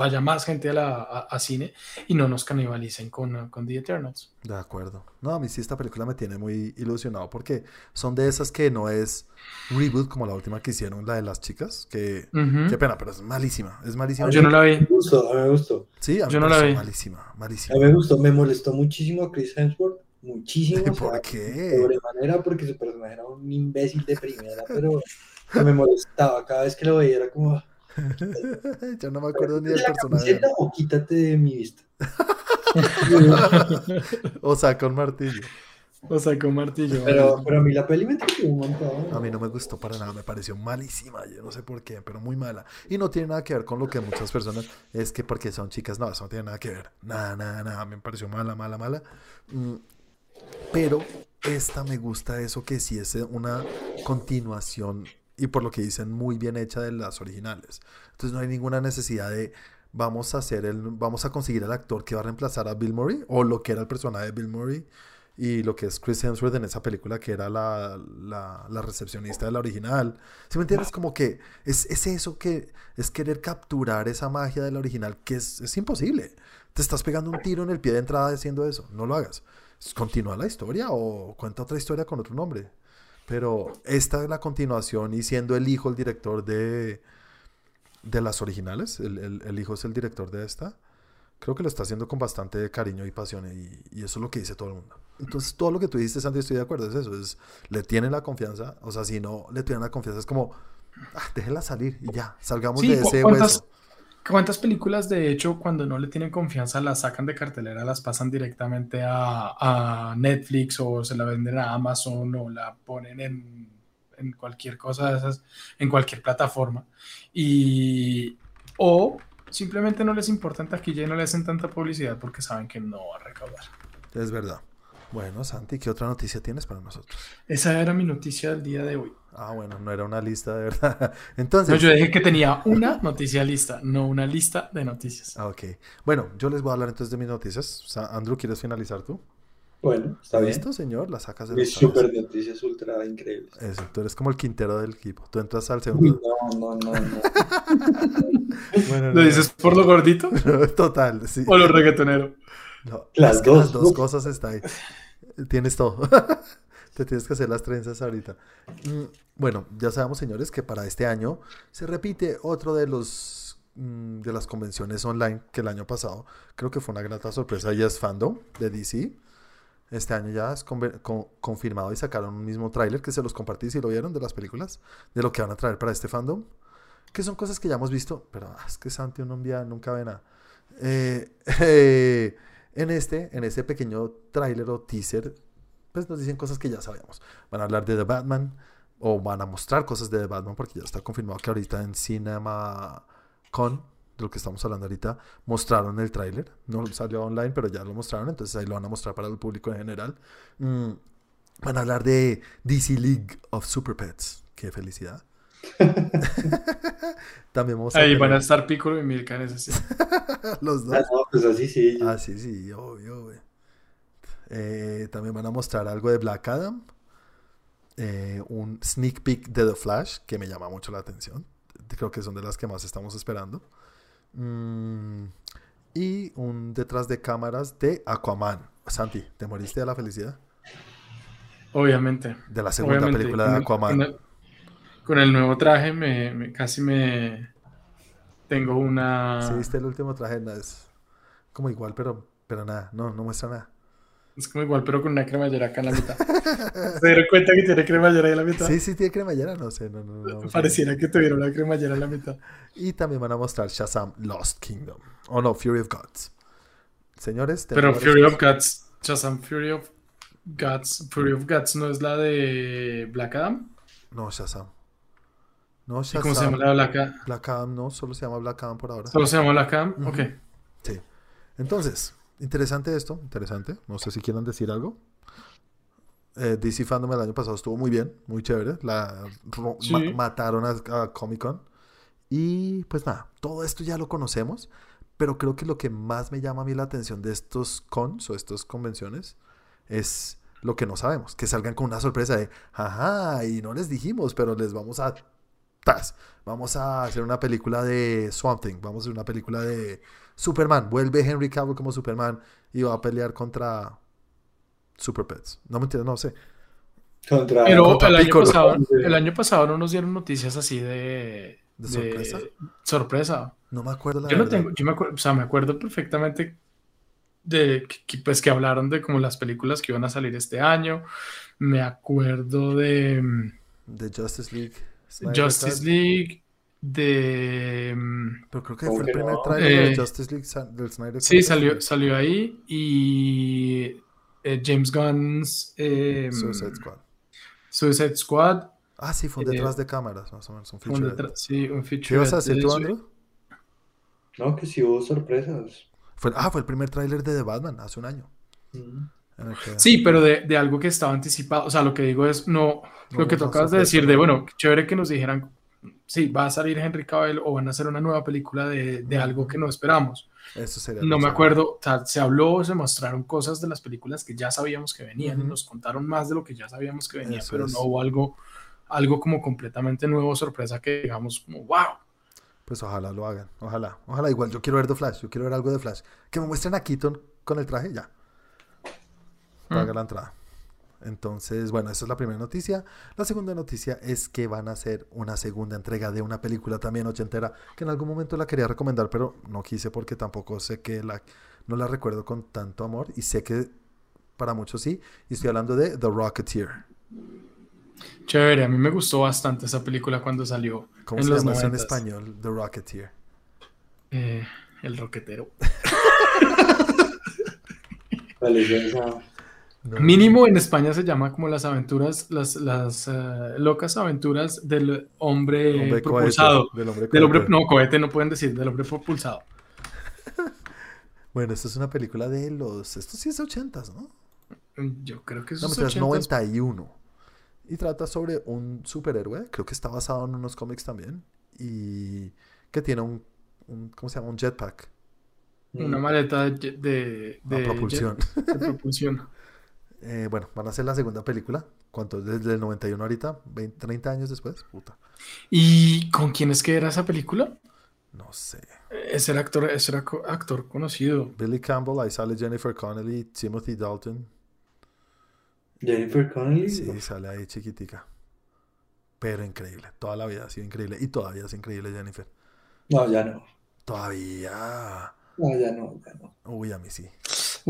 Vaya más gente a, la, a, a cine y no nos canibalicen con, uh, con The Eternals. De acuerdo. No, a mí sí esta película me tiene muy ilusionado porque son de esas que no es reboot como la última que hicieron, la de las chicas, que... Qué pena, pero es malísima. Es malísima. Yo no la vi. Me gustó, a mí me gustó. Sí, a mí yo no la vi. malísima, A malísima. mí me gustó, me molestó muchísimo a Chris Hemsworth, muchísimo. o ¿Por sea, qué? sobremanera porque su personaje era un imbécil de primera, pero me molestaba cada vez que lo veía, era como, [laughs] Yo no me acuerdo ni del "¿Quítate la personaje. o quítate de mi vista. [laughs] O sea, con martillo. O sea, con martillo. Pero, pero a mí la peli me un montón. A mí no me gustó para nada, me pareció malísima, yo no sé por qué, pero muy mala. Y no tiene nada que ver con lo que muchas personas es que porque son chicas, no, eso no tiene nada que ver. Nada, nada, nada, me pareció mala, mala, mala. Mm, Pero esta me gusta eso que sí es una continuación y por lo que dicen muy bien hecha de las originales. Entonces no hay ninguna necesidad de vamos a hacer el vamos a conseguir el actor que va a reemplazar a Bill Murray o lo que era el personaje de Bill Murray y lo que es Chris Hemsworth en esa película que era la, la, la recepcionista de la original. ¿Sí me entiendes? Como que es, es eso que es querer capturar esa magia de la original que es, es imposible. Te estás pegando un tiro en el pie de entrada haciendo eso. No lo hagas. Continúa la historia o cuenta otra historia con otro nombre. Pero esta es la continuación y siendo el hijo el director de, de las originales, el, el- el hijo es el director de esta, creo que lo está haciendo con bastante cariño y pasión y, y eso es lo que dice todo el mundo. Entonces todo lo que tú dijiste, Santi, estoy de acuerdo, es eso, es, le tienen la confianza, o sea, si no le tienen la confianza, es como, ah, déjela salir y ya, salgamos Sí, de ¿cu- ese hueso. ¿Cuántas películas, de hecho, cuando no le tienen confianza, las sacan de cartelera, las pasan directamente a, Netflix o se la venden a Amazon o la ponen en, en cualquier cosa de esas, en cualquier plataforma? Y, o simplemente no les importa en taquilla y no le hacen tanta publicidad porque saben que no va a recaudar. Es verdad. Bueno, Santi, ¿qué otra noticia tienes para nosotros? Esa era mi noticia del día de hoy. Ah, bueno, no era una lista de verdad. [laughs] No, Entonces, yo dije que tenía una noticia lista, no una lista de noticias. ah, ok. Bueno, yo les voy a hablar entonces de mis noticias. O sea, Andrew, ¿quieres finalizar tú? Bueno, está bien. ¿Listo, señor? La sacas de Mis super noticias ultra increíbles. Eso, tú eres como el quintero del equipo. Tú entras al Uy, segundo. no, no, no, no. [laughs] Bueno, ¿Lo no, dices por lo gordito no, [laughs] Total, sí. o lo reggaetonero? No, Las que las dos, dos cosas está ahí. Tienes todo. [laughs] Te tienes que hacer las trenzas ahorita. Mm, Bueno, ya sabemos, señores, que para este año se repite otro de los mm, de las convenciones online que el año pasado creo que fue una grata sorpresa y es Fandom de DC. Este año ya es confirmado y sacaron un mismo tráiler que se los compartí si lo vieron de las películas, de lo que van a traer para este fandom, que son cosas que ya hemos visto, pero ah, es que Santi uno un día nunca ve nada. Eh, [laughs] eh, en este, en este pequeño tráiler o teaser, pues nos dicen cosas que ya sabíamos. Van a hablar de The Batman o van a mostrar cosas de The Batman porque ya está confirmado que ahorita en Cinema Con de lo que estamos hablando ahorita, mostraron el tráiler. No salió online, pero ya lo mostraron, entonces ahí lo van a mostrar para el público en general. Mm, van a hablar de DC League of Super Pets. Qué felicidad. [laughs] También vamos Ahí van a estar Piccolo y Milka en ese sí. [laughs] Los dos. Ah, no, pues así sí. Ah, sí, sí, obvio, güey. Eh, también van a mostrar algo de Black Adam. Eh, un sneak peek de The Flash, que me llama mucho la atención. Creo que son de las que más estamos esperando. Mm, y un detrás de cámaras de Aquaman. Santi, ¿te moriste de la felicidad? Obviamente. De la segunda Obviamente. película de Aquaman. Con el nuevo traje me, me- casi me tengo una Sí, viste el último traje, no, es como igual, pero, pero nada, no, no muestra nada. es como igual pero con una cremallera acá en la mitad. ¿Se dieron cuenta que tiene cremallera ahí en la mitad? Sí, sí, tiene cremallera, no sé, no, no. Pareciera que tuviera una cremallera en la mitad. Y también van a mostrar Shazam Lost Kingdom. O no, Fury of Gods. Señores, Pero Fury of Gods, Shazam Fury of Gods, Fury of Gods no es la de Black Adam. No, Shazam. No, ¿Y Shazam. cómo se llama la Black Adam? Black Adam no, solo se llama Black Adam por ahora. ¿Solo se llama Black Adam? Ujú. Ok. Sí. Entonces, interesante esto, interesante. No sé si quieran decir algo. Eh, DC Fandom el año pasado estuvo muy bien, muy chévere. La Sí. ma- mataron a, a Comic Con. Y pues nada, todo esto ya lo conocemos. Pero creo que lo que más me llama a mí la atención de estos cons o estas convenciones es lo que no sabemos. Que salgan con una sorpresa de, ajá, y no les dijimos, pero les vamos a... tas, Vamos a hacer una película de Swamp Thing. Vamos a hacer una película de Superman. Vuelve Henry Cavill como Superman y va a pelear contra Super Pets. No me entiendes, no sé. Contra, Pero contra el año, pasado, [laughs] el año pasado no nos dieron noticias así de... ¿De sorpresa? sorpresa. No me acuerdo la Yo no tengo, yo me acuerdo, o sea, me acuerdo perfectamente de que, que, pues que hablaron de como las películas que iban a salir este año. Me acuerdo de mm, De Justice League. Snyder Justice Cut. League, de mm, Pero creo que ¿Cómo fue el primer trailer Eh, de Justice League del Snyder sí Cut. salió, salió ahí y eh, James Gunn's eh, Suicide Squad. Suicide Squad. Ah, sí, fue un Eh, detrás de cámaras, más o menos. Un detra- sí, un ¿Qué feature. ibas a decir tú, Andrew? No, que sí hubo sorpresas. Fue, ah, fue el primer tráiler de The Batman hace un año. Mm. Sí, pero de, de algo que estaba anticipado. O sea, lo que digo es, no, No, lo que tocabas de decir, de no. bueno, chévere que nos dijeran, sí, va a salir Henry Cavill o van a hacer una nueva película de, de algo que no esperamos. Eso sería No me acuerdo, o sea, se habló, se mostraron cosas de las películas que ya sabíamos que venían, y nos contaron más de lo que ya sabíamos que venía, Eso pero es. no hubo algo, algo como completamente nuevo, sorpresa, que digamos, como, wow. Pues ojalá lo hagan. Ojalá. Ojalá. Igual yo quiero ver The Flash. Yo quiero ver algo de Flash. Que me muestren a Keaton con el traje ya. Paga Mm. la entrada. Entonces, bueno, esa es la primera noticia. La segunda noticia es que van a hacer una segunda entrega de una película también ochentera que en algún momento la quería recomendar, pero no quise porque tampoco sé que la no la recuerdo con tanto amor y sé que para muchos sí. Y estoy hablando de The Rocketeer. Chévere, a mí me gustó bastante esa película cuando salió ¿Cómo en se los llama en 90s. español? The Rocketeer. Eh, el roquetero. No. Mínimo en España se llama como las aventuras, las, las eh, locas aventuras del hombre, Hombre propulsado. cohete, del hombre Del hombre, cohete. no, cohete no pueden decir, del hombre propulsado. [laughs] Bueno, esto es una película de los. Esto sí es 80, ¿no? Yo creo que No, es 80s 91. Y trata sobre un superhéroe, creo que está basado en unos cómics también. Y que tiene un, un- ¿cómo se llama? Un jetpack. una maleta de, de propulsión. jet- de propulsión. [laughs] Eh, bueno, van a hacer la segunda película. ¿Cuánto? Desde el 91 ahorita, 20, 30 años después. Puta. ¿Y con quién es que era esa película? No sé. Ese era actor, era co- actor conocido. Billy Campbell, ahí sale Jennifer Connelly, Timothy Dalton. Jennifer Connelly. Sí, sale ahí chiquitica. Pero increíble. Toda la vida ha sido increíble. Y todavía es increíble Jennifer. No, ya no. Todavía. No, ya no, ya no. Uy, a mí sí.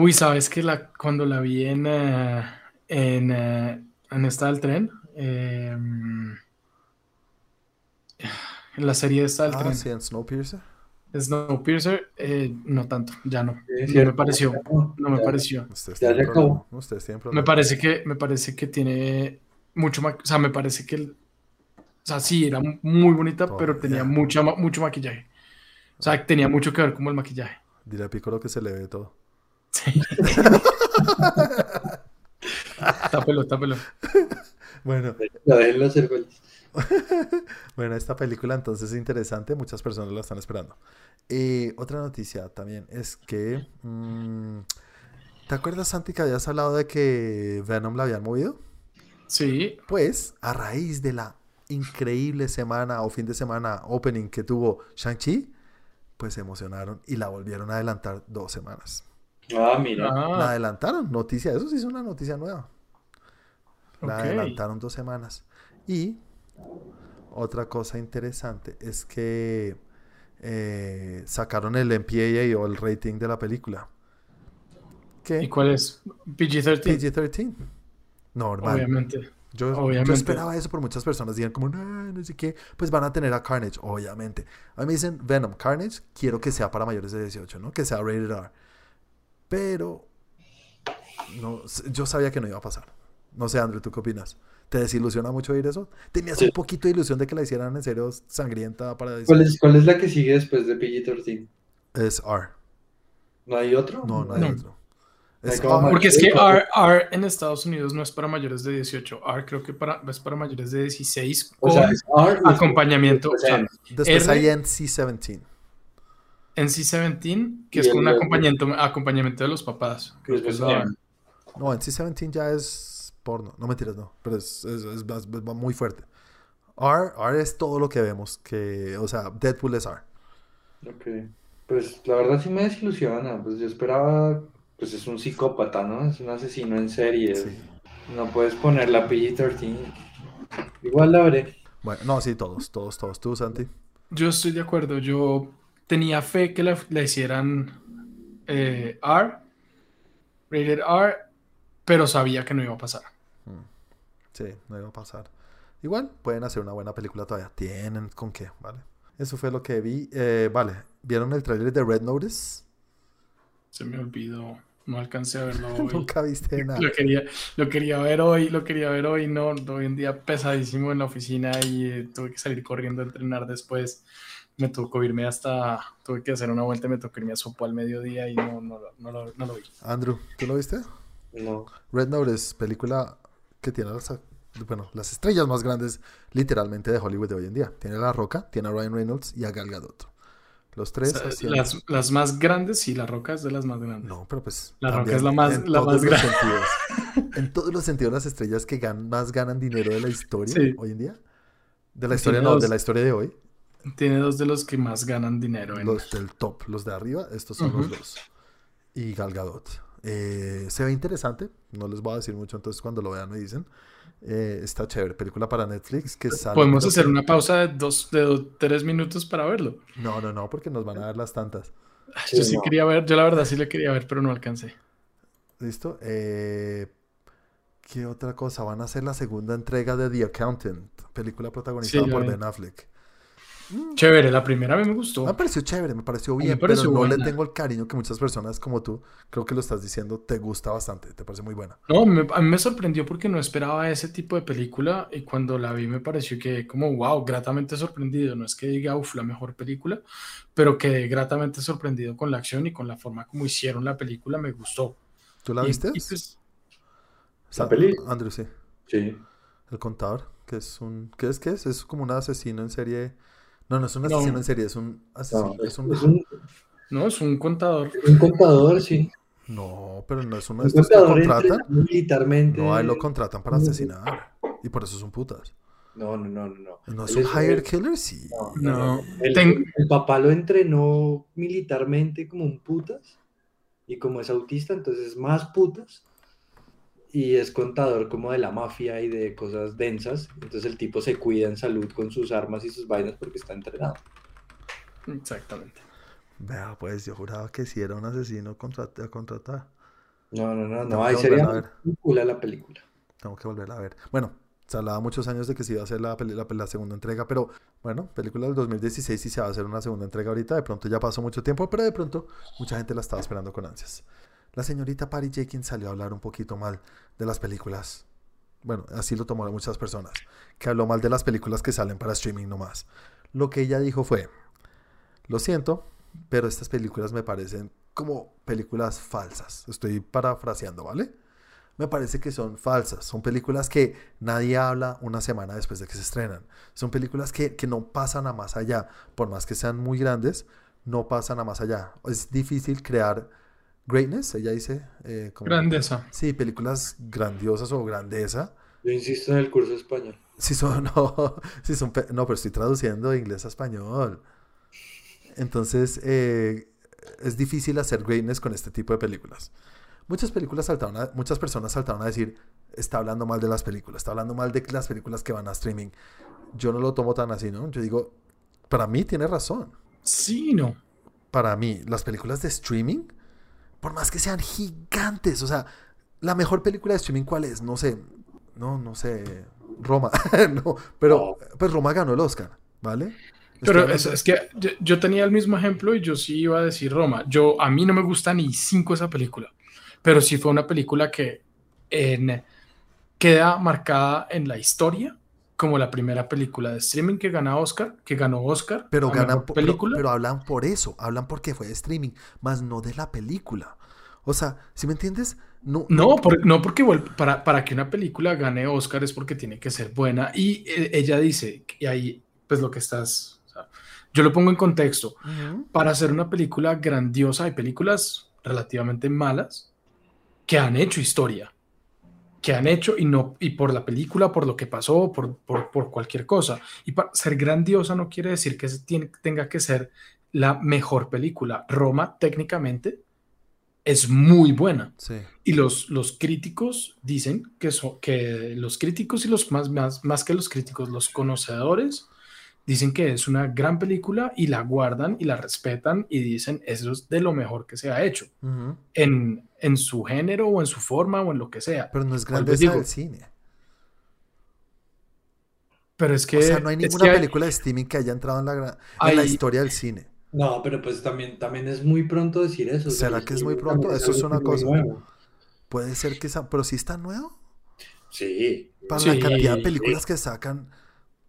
Uy, ¿sabes que la, cuando la vi en, eh, en, eh, en esta del tren? Eh, en la serie esta del Ah, tren. sí, en Snowpiercer. Snowpiercer, eh, no tanto, ya no. Sí, No me pareció, ya no, me ya. pareció. Ustedes Ya se acabó. Tienen Me parece que, me parece que tiene mucho ma- o sea, me parece que el- o sea, sí, era muy bonita, pero tenía mucha, mucho maquillaje. O sea, tenía mucho que ver como el maquillaje. Dile a Piccolo que se le ve todo. Sí. tápelo, tápelo. Bueno, déjenlo feliz. [laughs] bueno, esta película entonces es interesante, muchas personas la están esperando. Eh, otra noticia también es que... mm, ¿Te acuerdas, Santi, que habías hablado de que Venom la habían movido? Sí, Pues, a raíz de la increíble semana o fin de semana opening que tuvo Shang-Chi, pues se emocionaron y la volvieron a adelantar dos semanas. Ah, mira. La ah, adelantaron, noticia, eso sí es una noticia nueva. La adelantaron dos semanas. Y otra cosa interesante es que eh, sacaron el MPAA o el rating de la película. ¿y Que cuál es? PG-13, PG-13. Normal. obviamente. Yo, esperaba eso por muchas personas. Digan como, no, no sé qué. Pues van a tener a Carnage, obviamente. A mí me dicen, Venom, Carnage, quiero que sea para mayores de 18, ¿no? Que sea rated R. Pero no, yo sabía que no iba a pasar. No sé, Andrew, ¿tú qué opinas? ¿Te desilusiona mucho oír eso? ¿Tenías Sí. un poquito de ilusión de que la hicieran en serio sangrienta para decir? ¿Cuál es, ¿Cuál es la que sigue después de PG-13? Es R. ¿No hay otro? No, no hay No. otro. Es Porque es que R, R en Estados Unidos no es para mayores de 18. R creo que para, es para mayores de 16 O con sea, es R acompañamiento. o sea. Después R. hay NC-17. NC-17, que Y es con un el- acompañamiento, acompañamiento de los papás. Que es M. No, NC-17 ya es porno. No mentiras, no. Pero es, es, es es muy fuerte. R, R es todo lo que vemos. Que, o sea, Deadpool es R. Ok. Pues la verdad sí me desilusiona. Pues yo esperaba. Pues es un psicópata, ¿no? Es un asesino en serie. Sí. No puedes poner la PG-13. Igual la veré. Bueno, no, sí, todos, todos, todos. Tú, Santi. Yo estoy de acuerdo. Yo tenía fe que la, la hicieran eh, R, rated R, pero sabía que no iba a pasar. Sí, no iba a pasar. Igual, pueden hacer una buena película todavía. Tienen con qué, ¿vale? Eso fue lo que vi. Eh, vale, ¿vieron el tráiler de Red Notice? Se me olvidó. No alcancé a verlo [laughs] hoy. Nunca viste nada. Lo quería, lo quería ver hoy, lo quería ver hoy, no, hoy en día pesadísimo en la oficina y eh, tuve que salir corriendo a entrenar después. Me tocó irme hasta, tuve que hacer una vuelta, me tocó irme a Sopo al mediodía y no, no, lo- no, no lo vi. Andrew, ¿tú lo viste? No. Red Notice, película que tiene las, bueno, las estrellas más grandes literalmente de Hollywood de hoy en día. Tiene a La Roca, tiene a Ryan Reynolds y a Gal Gadot. Los O tres sea, las, las más grandes y la roca es de las más grandes. No, pero pues. La Roca es la más- en la todos más los sentidos. [laughs] En todos los sentidos, las estrellas que gan- más ganan dinero de la historia Sí. hoy en día. De la historia, no, de la historia de hoy. Tiene dos de los que más ganan dinero. En... Los del top, los de arriba, estos son los dos. Y Gal Gadot. Eh, se ve interesante, no les voy a decir mucho, entonces cuando lo vean me dicen. Eh, está chévere, película para Netflix que sale. Podemos hacer una pausa de dos, de dos- tres minutos para verlo. No, no, no, porque nos van a dar las tantas. Sí, Yo sí no. quería ver, yo la verdad sí le quería ver, pero no alcancé. ¿Listo? Eh, ¿Qué otra cosa? Van a hacer la segunda entrega de The Accountant, película protagonizada Sí, por. Ben Affleck. Chévere, la primera a mí me gustó. Me pareció chévere, me pareció me bien, pareció pero no le buena. tengo el cariño que muchas personas como tú, creo que lo estás diciendo, te gusta bastante, te parece muy buena. No, me- a mí me sorprendió porque no esperaba ese tipo de película y cuando la vi me pareció que como wow, gratamente sorprendido. No es que diga uff, la mejor película, pero quedé gratamente sorprendido con la acción y con la forma como hicieron la película, me gustó. ¿Tú la Y- viste? y pues, Sa- peli? Andrew, sí. Sí. El contador, que es un... ¿Qué es? ¿Qué es? Es como un asesino en serie... No, no es un No. asesino en serie, es un asesino... No, es es, un... es un, no, es un contador. un contador, sí. No, pero no es uno de Un estos que contador contratan. militarmente. No, a él lo contratan para No. asesinar. Y por eso son putas. No, no, no, no. no. ¿No es Él un hired killer? Sí. No, No. El, Ten- el papá lo entrenó militarmente como un putas. Y como es autista, entonces es más putas. Y es contador como de la mafia y de cosas densas. Entonces el tipo se cuida en salud con sus armas y sus vainas porque está entrenado. Exactamente. Vea, pues yo juraba que si era un asesino contrat- a contratar. No, no, no, no. Ahí sería volverla a ver. muy cool la película. Tengo que volver a ver. Bueno, se hablaba muchos años de que se iba a hacer la, la, la segunda entrega, pero bueno, película del 2016 y se va a hacer una segunda entrega ahorita. De pronto ya pasó mucho tiempo, pero de pronto mucha gente la estaba esperando con ansias. La señorita Patty Jenkins salió a hablar un poquito mal de las películas. Bueno, así lo tomaron muchas personas, que habló mal de las películas que salen para streaming nomás. Lo que ella dijo fue, Lo siento, pero estas películas me parecen como películas falsas. Estoy parafraseando, ¿vale? Me parece que son falsas. Son películas que nadie habla una semana después de que se estrenan. Son películas que, que no pasan a más allá. Por más que sean muy grandes, no pasan a más allá. Es difícil crear greatness, ella dice. eh, como- Grandeza. Sí, películas grandiosas o grandeza. Yo insisto en el curso español. Si son, [laughs] no, si son, no, pero estoy traduciendo de inglés a español. Entonces, eh, es difícil hacer greatness con este tipo de películas. Muchas películas saltaron a- muchas personas saltaron a decir, está hablando mal de las películas, está hablando mal de las películas que van a streaming. Yo no lo tomo tan así, ¿no? Yo digo, para mí tiene razón. Sí, no. Para mí, las películas de streaming, por más que sean gigantes, o sea, la mejor película de streaming, ¿cuál es? No sé, no, no sé, Roma, [laughs] no, pero pues Roma ganó el Oscar, ¿vale? Pero es, es que yo, yo tenía el mismo ejemplo y yo sí iba a decir Roma. Yo, a mí no me gusta ni cinco esa película, pero sí fue una película que en- queda marcada en la historia como la primera película de streaming que gana Oscar, que ganó Oscar. Pero ganan, mejor po- pero, película. pero hablan por eso, hablan porque fue de streaming, más no de la película. O sea, ¿sí me entiendes? No, No, por- no porque para, para que una película gane Oscar es porque tiene que ser buena. Y eh, ella dice, y ahí pues lo que estás, o sea, yo lo pongo en contexto, Ujú. para hacer una película grandiosa hay películas relativamente malas que han hecho historia, que han hecho y no y por la película, por lo que pasó, por, por, por cualquier cosa. Y para ser grandiosa no quiere decir que tiene- tenga que ser la mejor película. Roma técnicamente es muy buena. Sí. Y los, los críticos dicen que, so- que los críticos y los más, más, más que los críticos, los conocedores, dicen que es una gran película y la guardan y la respetan y dicen eso es de lo mejor que se ha hecho en, en su género o en su forma o en lo que sea. Pero no es grandeza digo, del cine. Pero es que... O sea, no hay es ninguna hay- película de streaming que haya entrado en la, en la historia del cine. No, pero pues también, también es muy pronto decir eso. o sea, ¿Será que es muy pronto? Eso es una cosa. nuevo. Puede ser que pero sí está nuevo. Sí. Para Sí, la cantidad de sí. películas que sacan.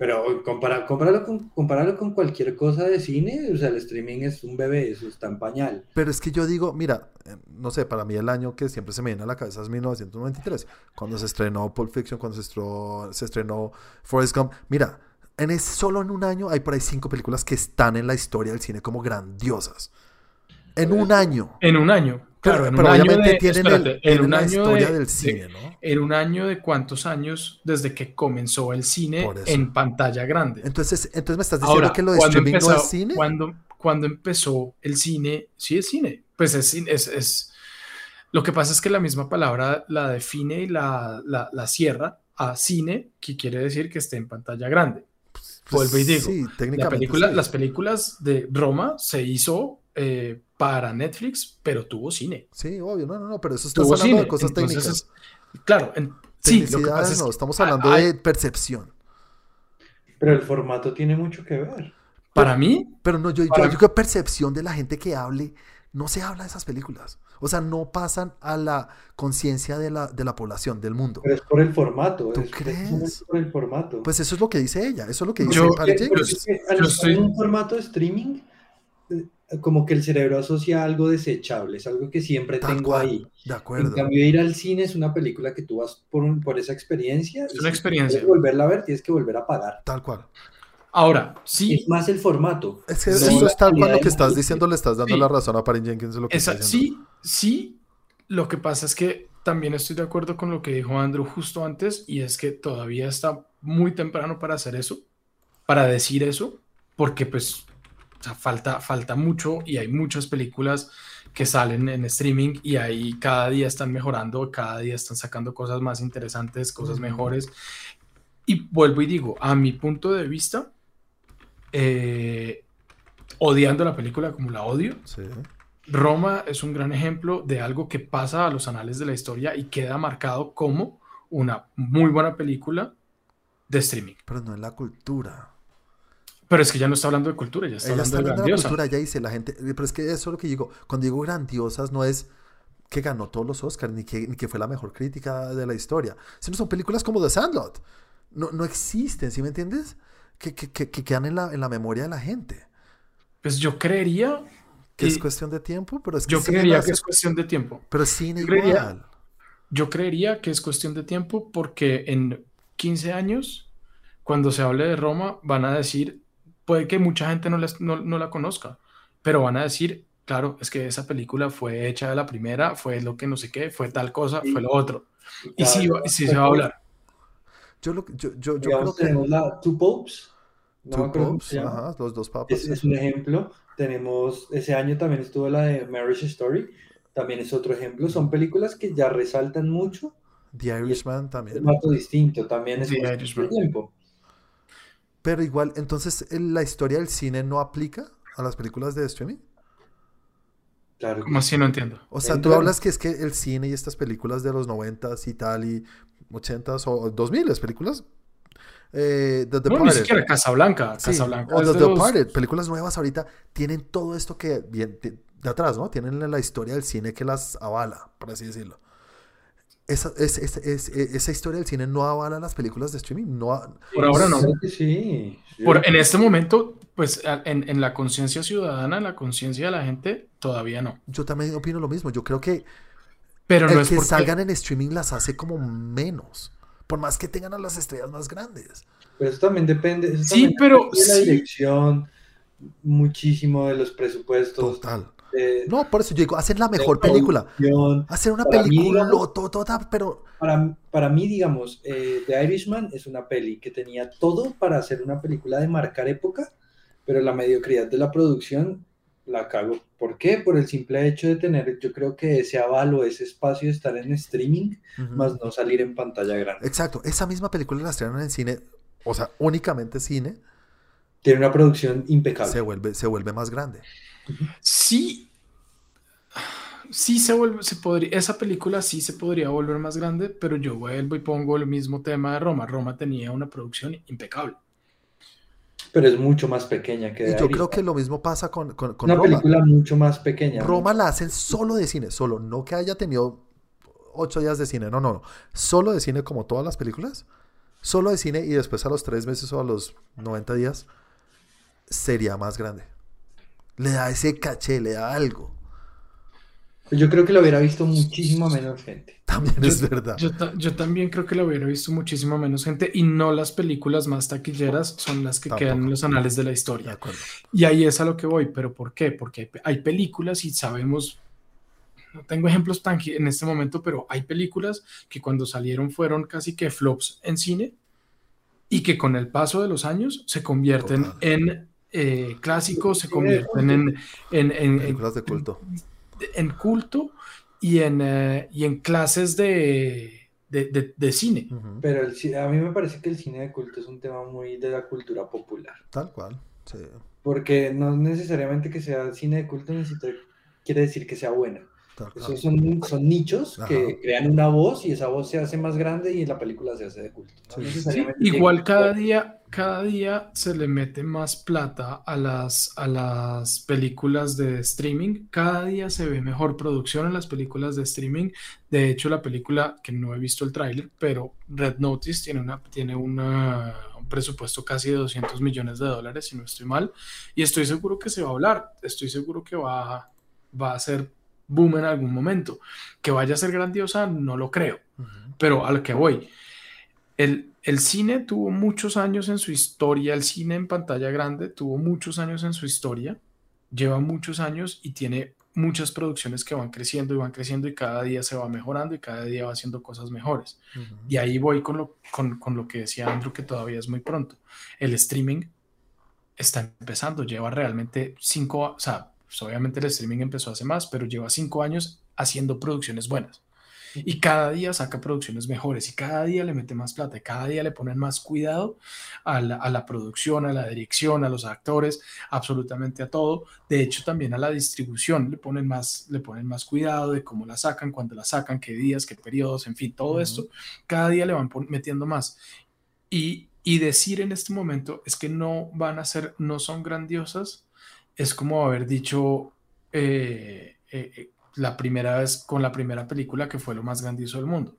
Pero compara, compáralo, con, compáralo con cualquier cosa de cine, o sea, el streaming es un bebé, eso está en pañal. Pero es que yo digo, mira, eh, no sé, para mí el año que siempre se me viene a la cabeza es 1993, cuando se estrenó Pulp Fiction, cuando se estrenó, se estrenó Forrest Gump. Mira, en es, solo en un año hay por ahí cinco películas que están en la historia del cine como grandiosas. En un año. En un año. Claro, Pero, en pero un año de- tienen, el- espérate, en tienen un la año historia de- del de- cine, ¿no? En un año de cuántos años desde que comenzó el cine en pantalla grande. Entonces, entonces me estás diciendo Ahora, que lo de streaming empezó, no es cine. Cuando, cuando empezó el cine, sí es cine. Pues es, es, es- Lo que pasa es que la misma palabra la define y la, la, la cierra a cine, que quiere decir que esté en pantalla grande. Pues, vuelvo y digo, Sí, La técnicamente película, sí. Las películas de Roma se hizo eh, para Netflix, pero tuvo cine. Sí, obvio, no, no, no, pero eso estás Tuvo hablando cine. de cosas Entonces, técnicas. es- claro, en- sí, lo que Tecnicidades pasa es no, estamos hablando hay- de percepción. Pero el formato tiene mucho que ver. para mí, Pero no, yo, yo, yo creo que percepción de la gente que hable, no se habla de esas películas. O sea, no pasan a la conciencia de la, de la población, del mundo. Pero es por el formato. ¿Tú es crees? precisamente por el formato. Pues eso es lo que dice ella, eso es lo que dice Yo- Jenkins. es que al Yo estar estoy- en un formato de streaming, eh, como que el cerebro asocia algo desechable, es algo que siempre Tal tengo cual, ahí. De En acuerdo. cambio, ir al cine es una película que tú vas por, un- por esa experiencia. Es y una si experiencia. quieres volverla a ver, tienes que volver a pagar. Tal cual. ahora, sí, Es más el formato. Es que no eso es tal cual lo que estás diciendo, le estás dando Sí. la razón a Patty Jenkins de lo que esa- está sí, sí. Lo que pasa es que también estoy de acuerdo con lo que dijo Andrew justo antes, y es que todavía está muy temprano para hacer eso, para decir eso, porque pues o sea, falta, falta mucho y hay muchas películas que salen en streaming y ahí cada día están mejorando, cada día están sacando cosas más interesantes, cosas mejores. Y vuelvo y digo, a mi punto de vista, eh, odiando la película como la odio, Sí. Roma es un gran ejemplo de algo que pasa a los anales de la historia y queda marcado como una muy buena película de streaming. Pero no en la cultura. Pero es que ya no está hablando de cultura, ya está Ella hablando está de hablando de la grandiosa. cultura, ella dice la gente, pero es que eso es lo que digo, cuando digo grandiosas no es que ganó todos los Oscars, ni que, ni que fue la mejor crítica de la historia, sino son películas como The Sandlot, no, no existen, ¿sí me entiendes? Que, que, que, que quedan en la, en la memoria de la gente. Pues yo creería Que es cuestión de tiempo, pero es que Yo creería que es cuestión de tiempo. Pero cine yo creería- igual. Yo creería que es cuestión de tiempo porque en 15 años, cuando se hable de Roma, van a decir, puede que mucha gente no, les- no, no la conozca, pero van a decir, claro, es que esa película fue hecha de la primera, fue lo que no sé qué, fue tal cosa, Sí. fue lo otro. Y sí, y sí se va a hablar. Yo, lo, yo, yo, yo Digamos, creo que tenemos la Two Popes. No Two Popes, ajá, los dos papas. Es, es un ejemplo. Tenemos, ese año también estuvo la de Marriage Story. También es otro ejemplo. Son películas que ya resaltan mucho. The Irishman Es también. un dato distinto. También es Irishman. tiempo. Pero igual, entonces, ¿el- ¿la historia del cine no aplica a las películas de streaming? Claro. ¿Cómo así? No entiendo. O sea, tú hablas que es que el cine y estas películas de los 90s y tal, y 80s o 2000 películas. Eh, The No, ni Departed. siquiera Casablanca. Sí, Casablanca o The de los- Departed, películas nuevas ahorita, tienen todo esto que viene de, de atrás, ¿no? Tienen la, la historia del cine que las avala, por así decirlo. Esa, es- es- es- e- esa historia del cine no avala las películas de streaming. No, a- Por ahora no. Sí. Sí. Por- en este momento, pues en, en la conciencia ciudadana, en la conciencia de la gente, todavía no. yo también opino lo mismo. Yo creo que Pero no el es que porque... salgan en streaming las hace como menos. Por más que tengan a las estrellas más grandes. Pero eso también depende. eso Sí, también pero depende de la sí. dirección, muchísimo de los presupuestos. Total. De- No, por eso yo digo, hacen la mejor película. Hacer una Para mí, película digamos- toda, pero Para, para mí, digamos, eh, The Irishman es una peli que tenía todo para hacer una película de marcar época, pero la mediocridad de la producción la cago. ¿Por qué? Por el simple hecho de tener, yo creo que ese aval o ese espacio de estar en streaming, Ujú. más no salir en pantalla grande. Exacto, esa misma película la estrenan en cine, o sea, únicamente cine, Tiene una producción impecable. se vuelve, se vuelve más grande. Sí, sí se vuelve, se podría, esa película sí se podría volver más grande, pero yo vuelvo y pongo el mismo tema de Roma. Roma tenía una producción impecable. Pero es mucho más pequeña que Y yo creo que lo mismo pasa con, con, con Una Roma. película mucho más pequeña. ¿no? Roma la hacen solo de cine, solo, no que haya tenido ocho días de cine, no, no, no, solo de cine como todas las películas, solo de cine y después a los tres meses o a los 90 días sería más grande. Le da ese caché, le da algo. Yo creo que lo hubiera visto muchísima menos gente. También Yo- es verdad. Yo, yo también creo que lo hubiera visto muchísimo menos gente y no las películas más taquilleras son las que Tampoco. quedan en los anales de la De historia. acuerdo. Y ahí es a lo que voy, pero ¿por qué? Porque hay, hay películas y sabemos, no tengo ejemplos tan en este momento, pero hay películas que cuando salieron fueron casi que flops en cine y que con el paso de los años se convierten Total. en eh, clásicos, se convierten en, en, en- en- Películas de culto. en culto y en, eh, y en clases de, de, de- de cine. Pero el a mí me parece que el cine de culto es un tema muy de la cultura popular. Tal cual. sí. Porque no necesariamente que sea cine de culto necesita, quiere decir que sea bueno. Esos son, son nichos Ajá. que crean una voz y esa voz se hace más grande y la película se hace de culto. No Sí. necesariamente Sí, igual cada día, cada día se le mete más plata a las, a las películas de streaming. Cada día se ve mejor producción en las películas de streaming. De hecho, la película, que no he visto el tráiler, pero Red Notice tiene, una, tiene una- un presupuesto casi de 200 millones de dólares, si no estoy mal. Y estoy seguro que se va a hablar. Estoy seguro que va, va a ser boom en algún momento. Que vaya a ser grandiosa, no lo creo Ujú. pero a lo que voy. El, el cine tuvo muchos años en su historia, el cine en pantalla grande tuvo muchos años en su historia, lleva muchos años y tiene muchas producciones que van creciendo y van creciendo y cada día se va mejorando y cada día va haciendo cosas mejores. Y ahí voy con lo, con, con lo que decía Andrew, que todavía es muy pronto. El streaming está empezando, lleva realmente cinco, o sea, pues obviamente el streaming empezó hace más, pero lleva cinco años haciendo producciones buenas. Y cada día saca producciones mejores y cada día le mete más plata y cada día le ponen más cuidado a la, a la producción, a la dirección, a los actores, absolutamente a todo. De hecho, también a la distribución le ponen más, le ponen más cuidado de cómo la sacan, cuándo la sacan, qué días, qué periodos, en fin, todo esto. Cada día le van metiendo más. Y, y decir en este momento es que no van a ser, no son grandiosas, es como haber dicho eh, eh, eh, la primera vez con la primera película que fue lo más grandioso del mundo.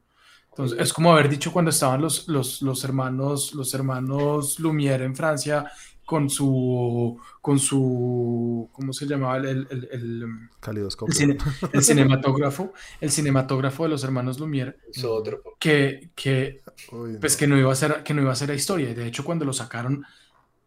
Entonces, es como haber dicho cuando estaban los, los, los hermanos, los hermanos Lumière en Francia con su, con su, ¿cómo se llamaba? El, el, el, el, Calidoscopio. el cine- el cinematógrafo, el cinematógrafo de los hermanos Lumière, otro. que, que Uy, pues no. que no iba a ser que no iba a ser la historia y de hecho cuando lo sacaron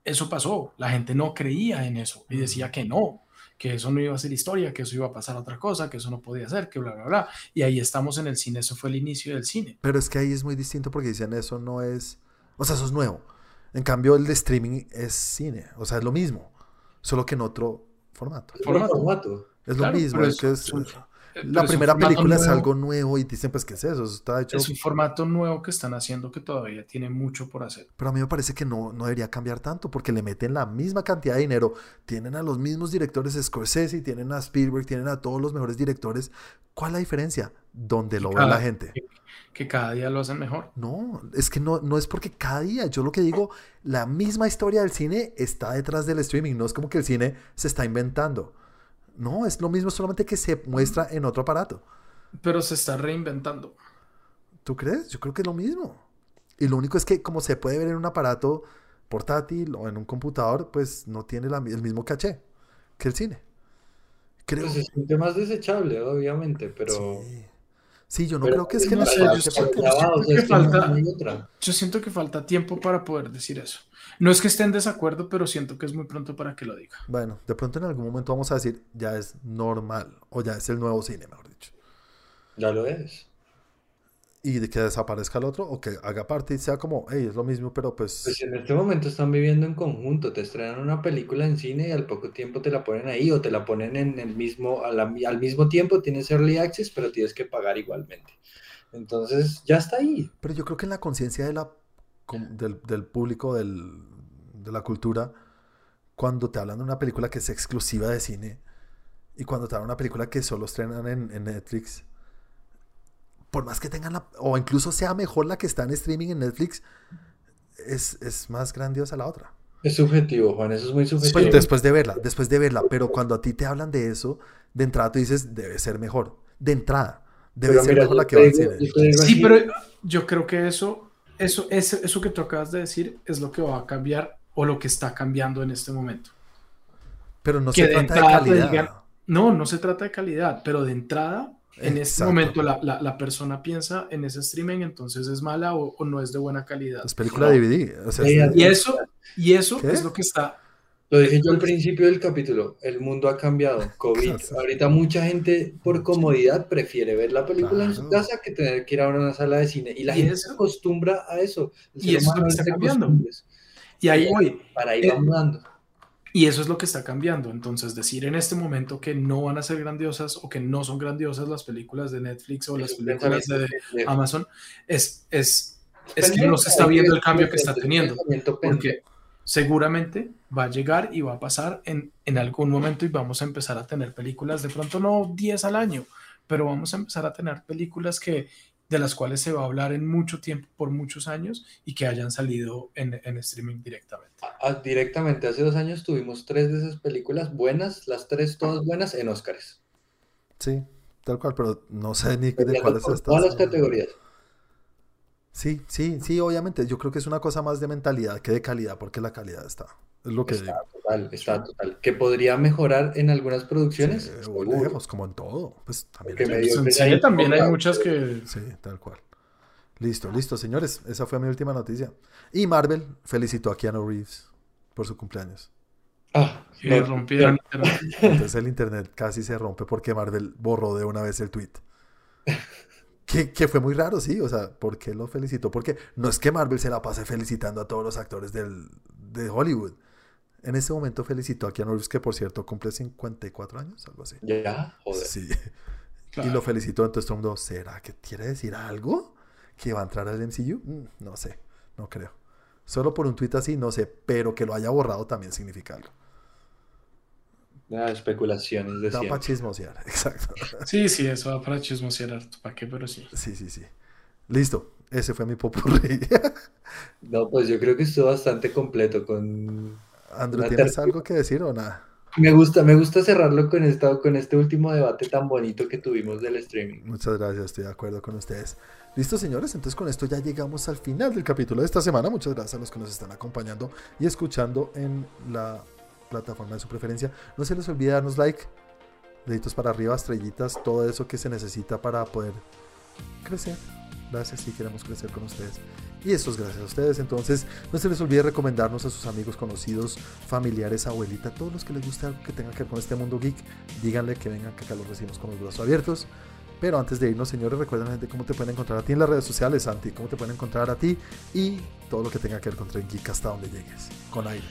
eso pasó la gente no creía en eso y decía que no que eso no iba a ser historia que eso iba a pasar a otra cosa que eso no podía ser que bla bla bla y ahí estamos en el cine eso fue el inicio del cine Pero es que ahí es muy distinto porque dicen eso no es. O sea, eso es nuevo. En cambio, el de streaming es cine. O sea, es lo mismo. Solo que en otro formato. Es Formato. Es Claro, lo mismo. es que es- la primera película es algo nuevo y dicen, pues, ¿qué es eso? Eso está hecho. es un formato nuevo que están haciendo que todavía tiene mucho por hacer Pero a mí me parece que no, no debería cambiar tanto porque le meten la misma cantidad de dinero. Tienen a los mismos directores Scorsese, tienen a Spielberg, tienen a todos los mejores directores. ¿Cuál es la diferencia? Donde lo ve la gente. que cada día lo hacen mejor No, es que no, no es porque cada día, yo lo que digo, la misma historia del cine está detrás del streaming, no es como que el cine se está inventando. No, es lo mismo, solamente que se muestra en otro aparato. pero se está reinventando ¿Tú crees? Yo creo que es lo mismo. Y lo único es que como se puede ver en un aparato portátil o en un computador, pues no tiene la- el mismo caché que el cine. Creo. Pues se siente más desechable, obviamente, pero. Sí. Sí, yo no pero creo que es que no sé, yo siento que es falta- yo siento que falta tiempo para poder decir eso no es que esté en desacuerdo pero siento que es muy pronto para que lo diga Bueno, de pronto en algún momento vamos a decir, ya es normal, o ya es el nuevo cine, mejor dicho. Ya lo es. Y de que desaparezca el otro, o que haga parte y sea como, hey, es lo mismo, pero pues... Pues en este momento están viviendo en conjunto, te estrenan una película en cine y al poco tiempo te la ponen ahí o te la ponen en el mismo, a la- al mismo tiempo tienes early access, pero tienes que pagar igualmente. Entonces ya está ahí. Pero yo creo que en la conciencia de la, del, del público, del, de la cultura, cuando te hablan de una película que es exclusiva de cine y cuando te hablan de una película que solo estrenan en, en Netflix, por más que tengan la, o incluso sea mejor la que está en streaming en Netflix, es, es más grandiosa la otra. Es subjetivo, Juan, eso es muy subjetivo. Pues después de verla, después de verla, pero cuando a ti te hablan de eso, de entrada tú dices, debe ser mejor. De entrada, debe Pero ser mira, mejor la que va te digo Sí, pero yo creo que eso, eso, eso, eso que tú acabas de decir es lo que va a cambiar o lo que está cambiando en este momento. Pero no que se de trata de entrada calidad. digan- No, no se trata de calidad, pero de entrada, en este momento la, la- la persona piensa en ese streaming, entonces es mala o, o no es de buena calidad. Es película No. DVD. O sea, es- Y eso, y eso ¿Qué? es lo que está. Lo dije yo al principio del capítulo, el mundo ha cambiado, COVID. [laughs] Ahorita mucha gente por comodidad prefiere ver la película en su casa que tener que ir a una sala de cine. Y la Y gente eso- se acostumbra a eso. El y eso es lo que es está cambiando. Y ahí voy. Para ahí Eh. Y eso es lo que está cambiando. Entonces, decir en este momento que no van a ser grandiosas o que no son grandiosas las películas de Netflix o las películas de. Amazon es, es, es que no se está es viendo el cambio que está teniendo. Porque seguramente va a llegar y va a pasar en, en algún momento y vamos a empezar a tener películas, de pronto no 10 al año, pero vamos a empezar a tener películas que de las cuales se va a hablar en mucho tiempo, por muchos años, y que hayan salido en, en streaming directamente. Directamente, hace dos años tuvimos tres de esas películas buenas, las tres todas buenas en Oscars. Sí, tal cual, pero no sé ni de Peleando cuál es por esta. todas las categorías. Sí, sí, sí, obviamente. Yo creo que es una cosa más de mentalidad que de calidad, porque la calidad está. Es lo que Está digo. total, está total. Que podría mejorar en algunas producciones. Sí, volvemos, como en todo. Pues también hay- me Pues dio en que cine hay también hay muchas que... Sí, tal cual. Listo, listo, señores. Esa fue mi última noticia. Y Marvel felicitó a Keanu Reeves por su cumpleaños. Ah, que no, rompieron internet. Entonces el internet casi se rompe porque Marvel borró de una vez el tweet. [laughs] Que, que fue muy raro, sí. O sea, ¿por qué lo felicitó? Porque no es que Marvel se la pase felicitando a todos los actores del, de Hollywood. En ese momento felicitó a Keanu Reeves, que por cierto cumple 54 años, algo así. Ya, joder. Sí. Claro. Y lo felicitó, entonces todo el mundo, ¿será que quiere decir algo? ¿Que va a entrar al MCU? Mm, no sé, no creo. Solo por un tweet así, no sé, pero que lo haya borrado también significa algo. Ah, especulaciones de Da para chismosear, [laughs] exacto. Sí, sí, eso va para chismosear harto. ¿Para qué? Pero sí. Sí, sí, sí. Listo, ese fue mi popurrí. [laughs] No, pues yo creo que estuvo bastante completo con... Andrew, ¿tienes algo que decir o nada? Me gusta, me gusta cerrarlo con, esta, con este último debate tan bonito que tuvimos del streaming. Muchas gracias, estoy de acuerdo con ustedes. Listo, señores. Entonces, con esto ya llegamos al final del capítulo de esta semana. Muchas gracias a los que nos están acompañando y escuchando en la plataforma de su preferencia. No se les olvide darnos like, deditos para arriba, estrellitas, todo eso que se necesita para poder crecer. Gracias si queremos crecer con ustedes. Y eso es gracias a ustedes. Entonces, no se les olvide recomendarnos a sus amigos, conocidos, familiares, abuelita, todos los que les guste algo que tenga que ver con este mundo geek. Díganle que vengan, que acá los recibimos con los brazos abiertos. Pero antes de irnos, señores, recuerden gente cómo te pueden encontrar a ti en las redes sociales, Santi, cómo te pueden encontrar a ti y todo lo que tenga que ver con Tren Geek hasta donde llegues, con aire.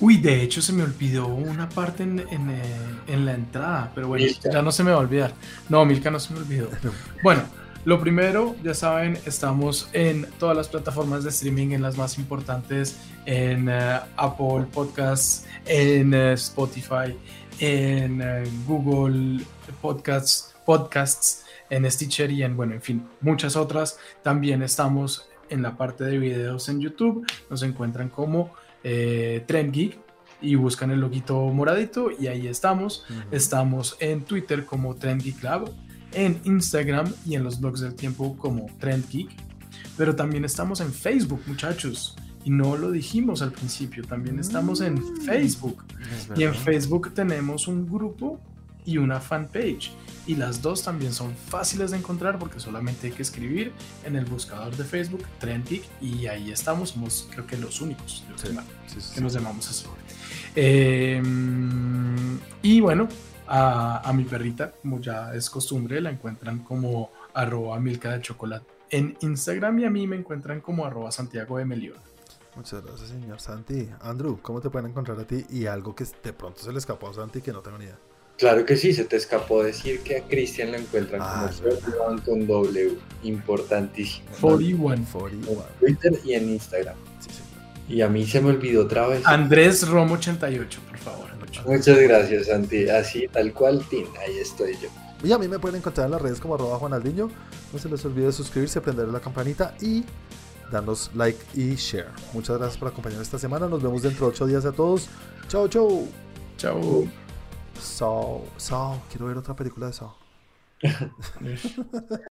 Uy, de hecho se me olvidó una parte en, en, eh, en la entrada, pero bueno, Milka. ya no se me va a olvidar. No, Milka no se me olvidó. [laughs] Bueno, lo primero, ya saben, estamos en todas las plataformas de streaming, en las más importantes, en eh, Apple Podcasts, en eh, Spotify, en Google Podcasts, Podcasts, en Stitcher y en, bueno, en fin, muchas otras. También estamos en la parte de videos en YouTube, nos encuentran como eh, Trend Geek y buscan el loguito moradito y ahí estamos. Estamos en Twitter como Trend Geek Lab, en Instagram y en los blogs del tiempo como Trend Geek. Pero también estamos en Facebook, muchachos. Y no lo dijimos al principio, también estamos en Mm. Facebook. Es Y en. Facebook tenemos un grupo y una fanpage. Y las dos también son fáciles de encontrar porque solamente hay que escribir en el buscador de Facebook Trend Geek y ahí estamos. Somos creo que los únicos de los Sí, que- sí, sí, que sí. nos llamamos así. Eh, y bueno, a, a mi perrita, como ya es costumbre, la encuentran como arroba milka de chocolate en Instagram y a mí me encuentran como arroba Santiago de Melión. Muchas gracias, señor Santi. Andrew, ¿cómo te pueden encontrar a ti? Y algo que de pronto se le escapó a Santi que no tengo ni idea. Claro que sí, se te escapó decir que a Cristian lo encuentran Ah, como con W, importantísimo. 41. 41. En Twitter y en Instagram. Sí, señor. Y a mí se me olvidó otra vez. Andrés Romo 88, por favor. Muchas gracias, Santi. Así, tal cual, Tin, ahí estoy yo. Y a mí me pueden encontrar en las redes como arroba Juanaldiño. No se les olvide suscribirse, prender la campanita y darnos like y share. Muchas gracias por acompañarnos esta semana. Nos vemos dentro de ocho días a todos. Chao, chao. Chao. Saw, Saw. Quiero ver otra película de Saw. [laughs]